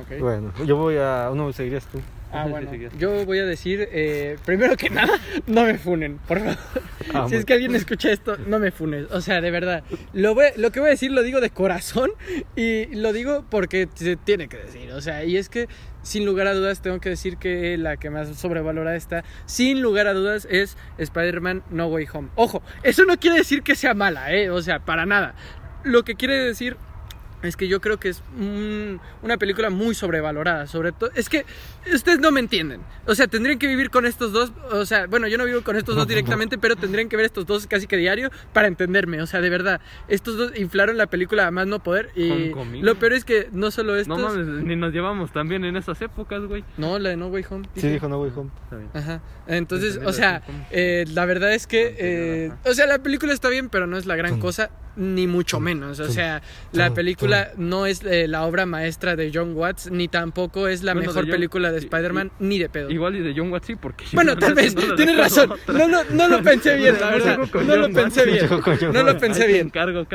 Ok. Bueno, yo voy a. No, seguirías tú. Ah, bueno, yo voy a decir, eh, primero que nada, no me funen, por favor. Ah, si es que alguien escucha esto, no me funes. O sea, de verdad, lo, voy- lo que voy a decir lo digo de corazón y lo digo porque se tiene que decir. O sea, y es que, sin lugar a dudas, tengo que decir que la que más sobrevalorada está, sin lugar a dudas, es Spider-Man No Way Home. Ojo, eso no quiere decir que sea mala, ¿eh? O sea, para nada. Lo que quiere decir es que yo creo que es un- una película muy sobrevalorada, sobre todo, es que ustedes no me entienden, o sea, tendrían que vivir con estos dos, o sea, bueno, yo no vivo con estos dos directamente, pero tendrían que ver estos dos casi que diario para entenderme, o sea, de verdad, estos dos inflaron la película a más no poder y Con comida. lo peor es que no solo estos, No mames, ni nos llevamos tan bien en esas épocas, güey. no, la de No Way Home, Sí, dijo No Way Home. Está bien. Ajá. Entonces, o sea, eh, la verdad es que, eh, o sea, la película está bien, pero no es la gran cosa, ni mucho menos. O sea, la película no es eh, la obra maestra de John Watts, ni tampoco es la Bueno, de mejor John- película de Spider-Man, ni de pedo. Igual y de John Watts sí, porque... Bueno, tal vez, no tienes razón. No, no, no lo pensé bien, la verdad. No lo pensé bien. No lo pensé bien.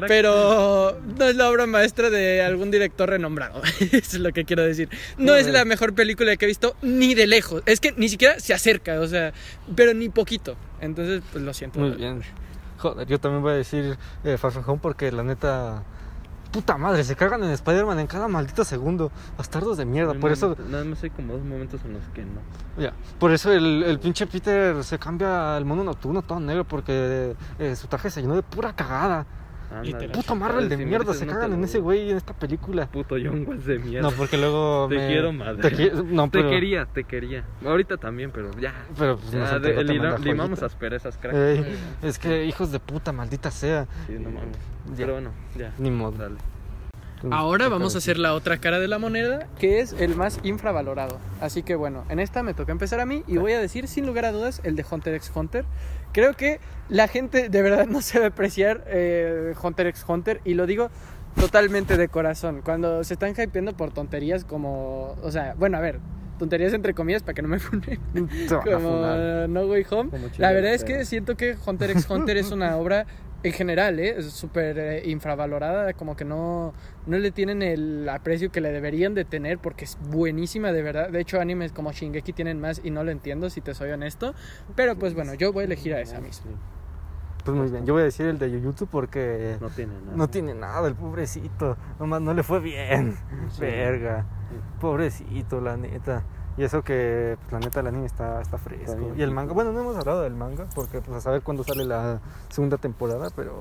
Pero no es la obra maestra de algún director renombrado. Eso es lo que quiero decir. No es la mejor película que he visto ni de lejos. Es que ni siquiera se acerca, o sea, pero ni poquito. Entonces, pues lo siento. Muy bien. Joder, yo también voy a decir eh, Far From Home porque la neta. Puta madre, se cagan en Spider-Man en cada maldito segundo. Bastardos de mierda. Por eso, Nada más hay como dos momentos en los que no. ya, por eso el, el pinche Peter se cambia al mono nocturno todo negro porque eh, su traje se llenó de pura cagada. Ándale. Puto Marvel de Si mierda, se no te cagan en ese güey en esta película. Puto John Watts de mierda. No, porque luego Te me- quiero, madre. Te, qui- no, Te pero, quería, te quería. Ahorita también, pero ya. Pero pues, Ya, de- la limamos asperezas, crack. Ey, es que hijos de puta, maldita sea. Sí, no mames. Ya. Pero bueno, ya. Ni modo. Dale. Ahora vamos a hacer la otra cara de la moneda, que es el más infravalorado. Así que bueno, en esta me toca empezar a mí y voy a decir sin lugar a dudas el de Hunter x Hunter. Creo que la gente de verdad no sabe apreciar eh, Hunter x Hunter y lo digo totalmente de corazón. Cuando se están hypeando por tonterías como, o sea, bueno, a ver, tonterías entre comillas para que no me funen. Como. No Way Home. La verdad es que siento que Hunter x Hunter es una obra en general, ¿eh? súper eh, infravalorada, como que no, no le tienen el aprecio que le deberían de tener porque es buenísima de verdad. De hecho, animes como Shingeki tienen más y no lo entiendo si te soy honesto. Pero pues bueno, yo voy a elegir a esa misma. Pues muy bien, yo voy a decir el de Jujutsu porque No tiene nada. no tiene nada el pobrecito. Nomás no le fue bien. Sí. Verga. Pobrecito, la neta. Y eso que, pues, la neta, el anime está, está fresco. y el manga, bueno, no hemos hablado del manga porque, pues, a saber cuándo sale la segunda temporada, pero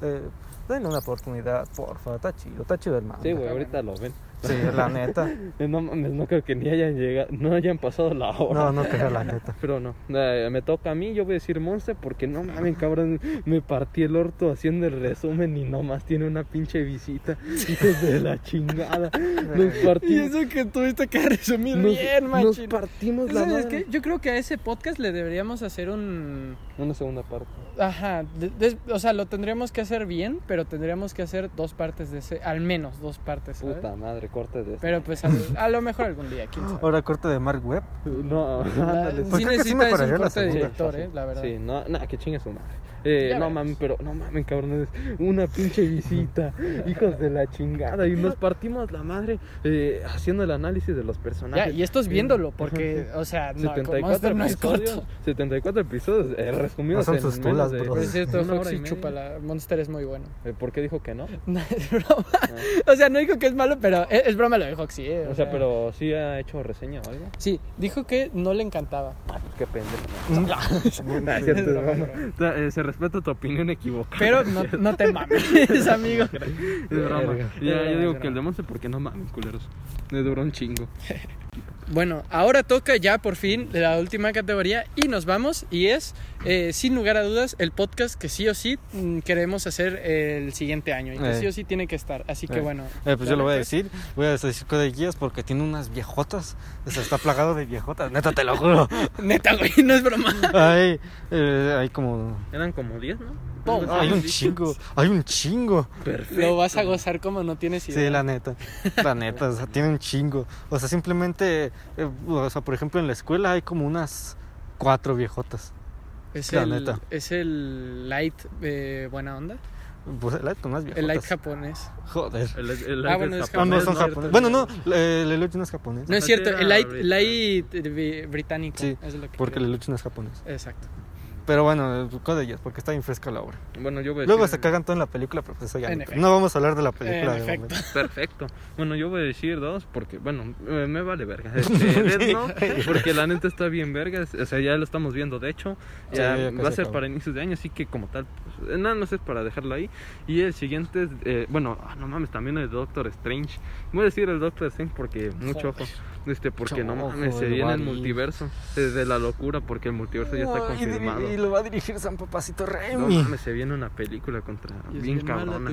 eh, denle una oportunidad, porfa. Está chido, está chido el manga. Sí, güey, ahorita lo ven. Sí, la neta. No mames, no creo que ni hayan llegado, no hayan pasado la hora. No, no creo, la neta. Pero no, eh, me toca a mí, yo voy a decir Monster porque no mames, cabrón, me partí el orto haciendo el resumen y nomás tiene una pinche visita. Hijos de la chingada. Nos Y eso que tuviste que resumir Nos, bien, nos machín. partimos la ¿Sabes madre. qué? Yo creo que a ese podcast le deberíamos hacer un... Una segunda parte. Ajá, de- de- o sea, lo tendríamos que hacer bien, pero tendríamos que hacer dos partes de ese, al menos dos partes, ¿sabes? Puta madre, corte de esto. Pero pues a, a lo mejor algún día, quién sabe. Ahora corte de Mark Webb. No, La- ándale. Pues sí creo que sí necesita me es un corte de director, eh, la verdad. Sí, no, nada, que chingue su madre. Eh, Ya no mames, pero no mames, cabrones. Una pinche visita. hijos de la chingada. Y nos partimos la madre eh, haciendo el análisis de los Ya, personajes. y esto es viéndolo, porque, o sea, no, 74 Monster no es corto. 74 episodios eh, resumidos No son en sus menos tulas, de bro. Por cierto, Foxy chupa la Monster es muy bueno. Eh, ¿Por qué dijo que no? No, es broma. O sea, no dijo que es malo, pero es, es broma lo de Foxy, eh. O sea, pero sí ha hecho reseña o algo. Sí, dijo que no le encantaba. Ah, pues qué pendejo. Es Es broma, no, es no. Se respeta tu opinión equivocada. Pero no, no te mames, amigo. Es broma. Ya, yo digo que el de porque no mames, culeros. Me duró un chingo. Bueno, ahora toca ya por fin la última categoría y nos vamos y es, eh, sin lugar a dudas, el podcast que sí o sí mm, queremos hacer el siguiente año y que Eh. sí o sí tiene que estar. Así que Eh. bueno. Eh, pues yo lo voy a decir, voy a decir de guías porque tiene unas viejotas. O sea, está plagado de viejotas, neta, te lo juro. Neta, güey, no es broma. Hay, eh, hay como. Eran como 10, ¿no? Pum. Ah, Hay un chingo, hay un chingo. Perfecto. Lo vas a gozar como no tienes idea. Sí, la neta, la neta, o sea, tiene un chingo. O sea, simplemente, eh, o sea, por ejemplo, en la escuela hay como unas cuatro viejotas. Es La el, neta. es el light eh, buena onda. Pues el light con más viejotas. El light japonés. Joder. El, el Ah, bueno, es no, japonés, son ¿no? japoneses. Bueno, no, el Lelouch no es japonés. No es cierto, el light, light eh, británico. Sí, es lo que Porque el. Lelouch no es japonés. Exacto. Pero bueno, con ellas, porque está bien fresca la obra. Bueno, yo voy a Luego decir- se cagan todo en la película, pero pues eso ya En efecto. No vamos a hablar de la película. En de efecto. momento. Perfecto. Bueno, yo voy a decir dos porque, bueno, eh, me vale verga. Este, Death Note, porque la neta está bien verga. O sea, ya lo estamos viendo, de hecho. Sí, Ya ya casi va a ser acabó. para inicios de año, así que como tal, pues, eh, nada más es para dejarlo ahí. Y el siguiente es, eh, bueno, ah, no mames, también el Doctor Strange. Voy a decir el Doctor Strange porque, mucho Joder. ojo. Este, porque no mames, se viene el multiverso. Desde la locura, porque el multiverso ya está No, y- confirmado. Y, lo va a dirigir San Papacito No Remy. mames, se viene una película contra. Bien bien cabrona.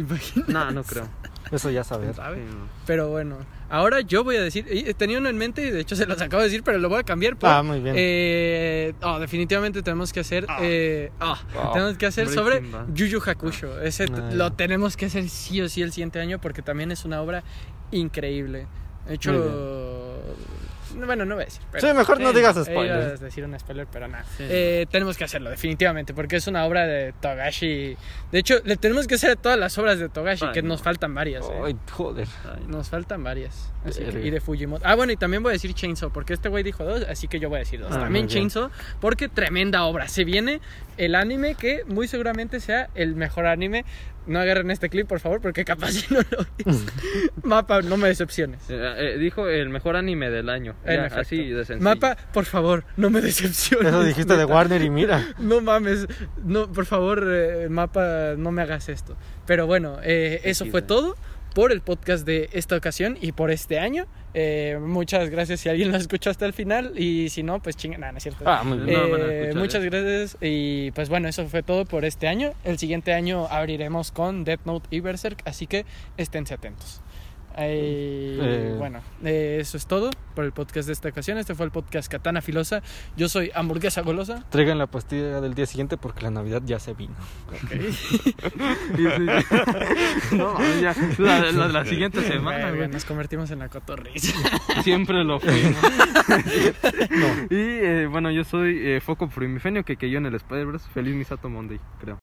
No, no creo. Eso ya saber. ¿Sabe? Sí, no. Pero bueno, ahora yo voy a decir, tenía uno en mente y de hecho se los acabo de decir, pero lo voy a cambiar por... Ah, muy bien. Eh, oh, definitivamente tenemos que hacer... eh, ah, Ah. tenemos que hacer sobre Breaking Bad. Yu Yu Hakusho. Ese Ah, lo ya. tenemos que hacer sí o sí el siguiente año porque también es una obra increíble. De hecho... Bueno, no voy a decir. pero- Sí, mejor no digas Iba spoilers. a decir un spoiler, pero nada. Sí. Eh, tenemos que hacerlo, definitivamente, porque es una obra de Togashi. De hecho, le tenemos que hacer a todas las obras de Togashi, Ay, que no. nos faltan varias. eh. Ay, joder. Ay, Nos faltan varias. Así que- Verga. y de Fujimoto. Ah, bueno, y también voy a decir Chainsaw, porque este güey dijo dos, así que yo voy a decir dos. Ah, también. Chainsaw, porque tremenda obra. Se viene el anime que muy seguramente sea el mejor anime. No agarren este clip, por favor, porque capaz si no lo ves. Mapa, no me decepciones. Eh, eh, dijo el mejor anime del año. En Ya, así de sencillo. Mapa, por favor, no me decepciones. Eso dijiste de neta. Warner y mira. No mames, no, por favor, eh, mapa, no me hagas esto. Pero bueno, eh, eso fue Xd. todo por el podcast de esta ocasión y por este año. Eh, muchas gracias si alguien lo escuchó hasta el final y si no, pues chinga, nada, no es cierto. Ah, muy bien. No Eh, escuchar muchas gracias y pues bueno, eso fue todo por este año. El siguiente año abriremos con Death Note y Berserk, así que esténse atentos. Eh, Eh. Bueno, eh, eso es todo por el podcast de esta ocasión. Este fue el podcast Katana Filosa. Yo soy Hamburguesa Golosa. Traigan la pastilla del día siguiente porque la Navidad ya se vino. no, mames, ya. La, la- la siguiente semana, nos convertimos en la cotorriza. Siempre lo fuimos. Y eh, bueno, yo soy eh, Foco Primifenio que cayó en el Spider-Verse. Feliz Misato Monday, creo.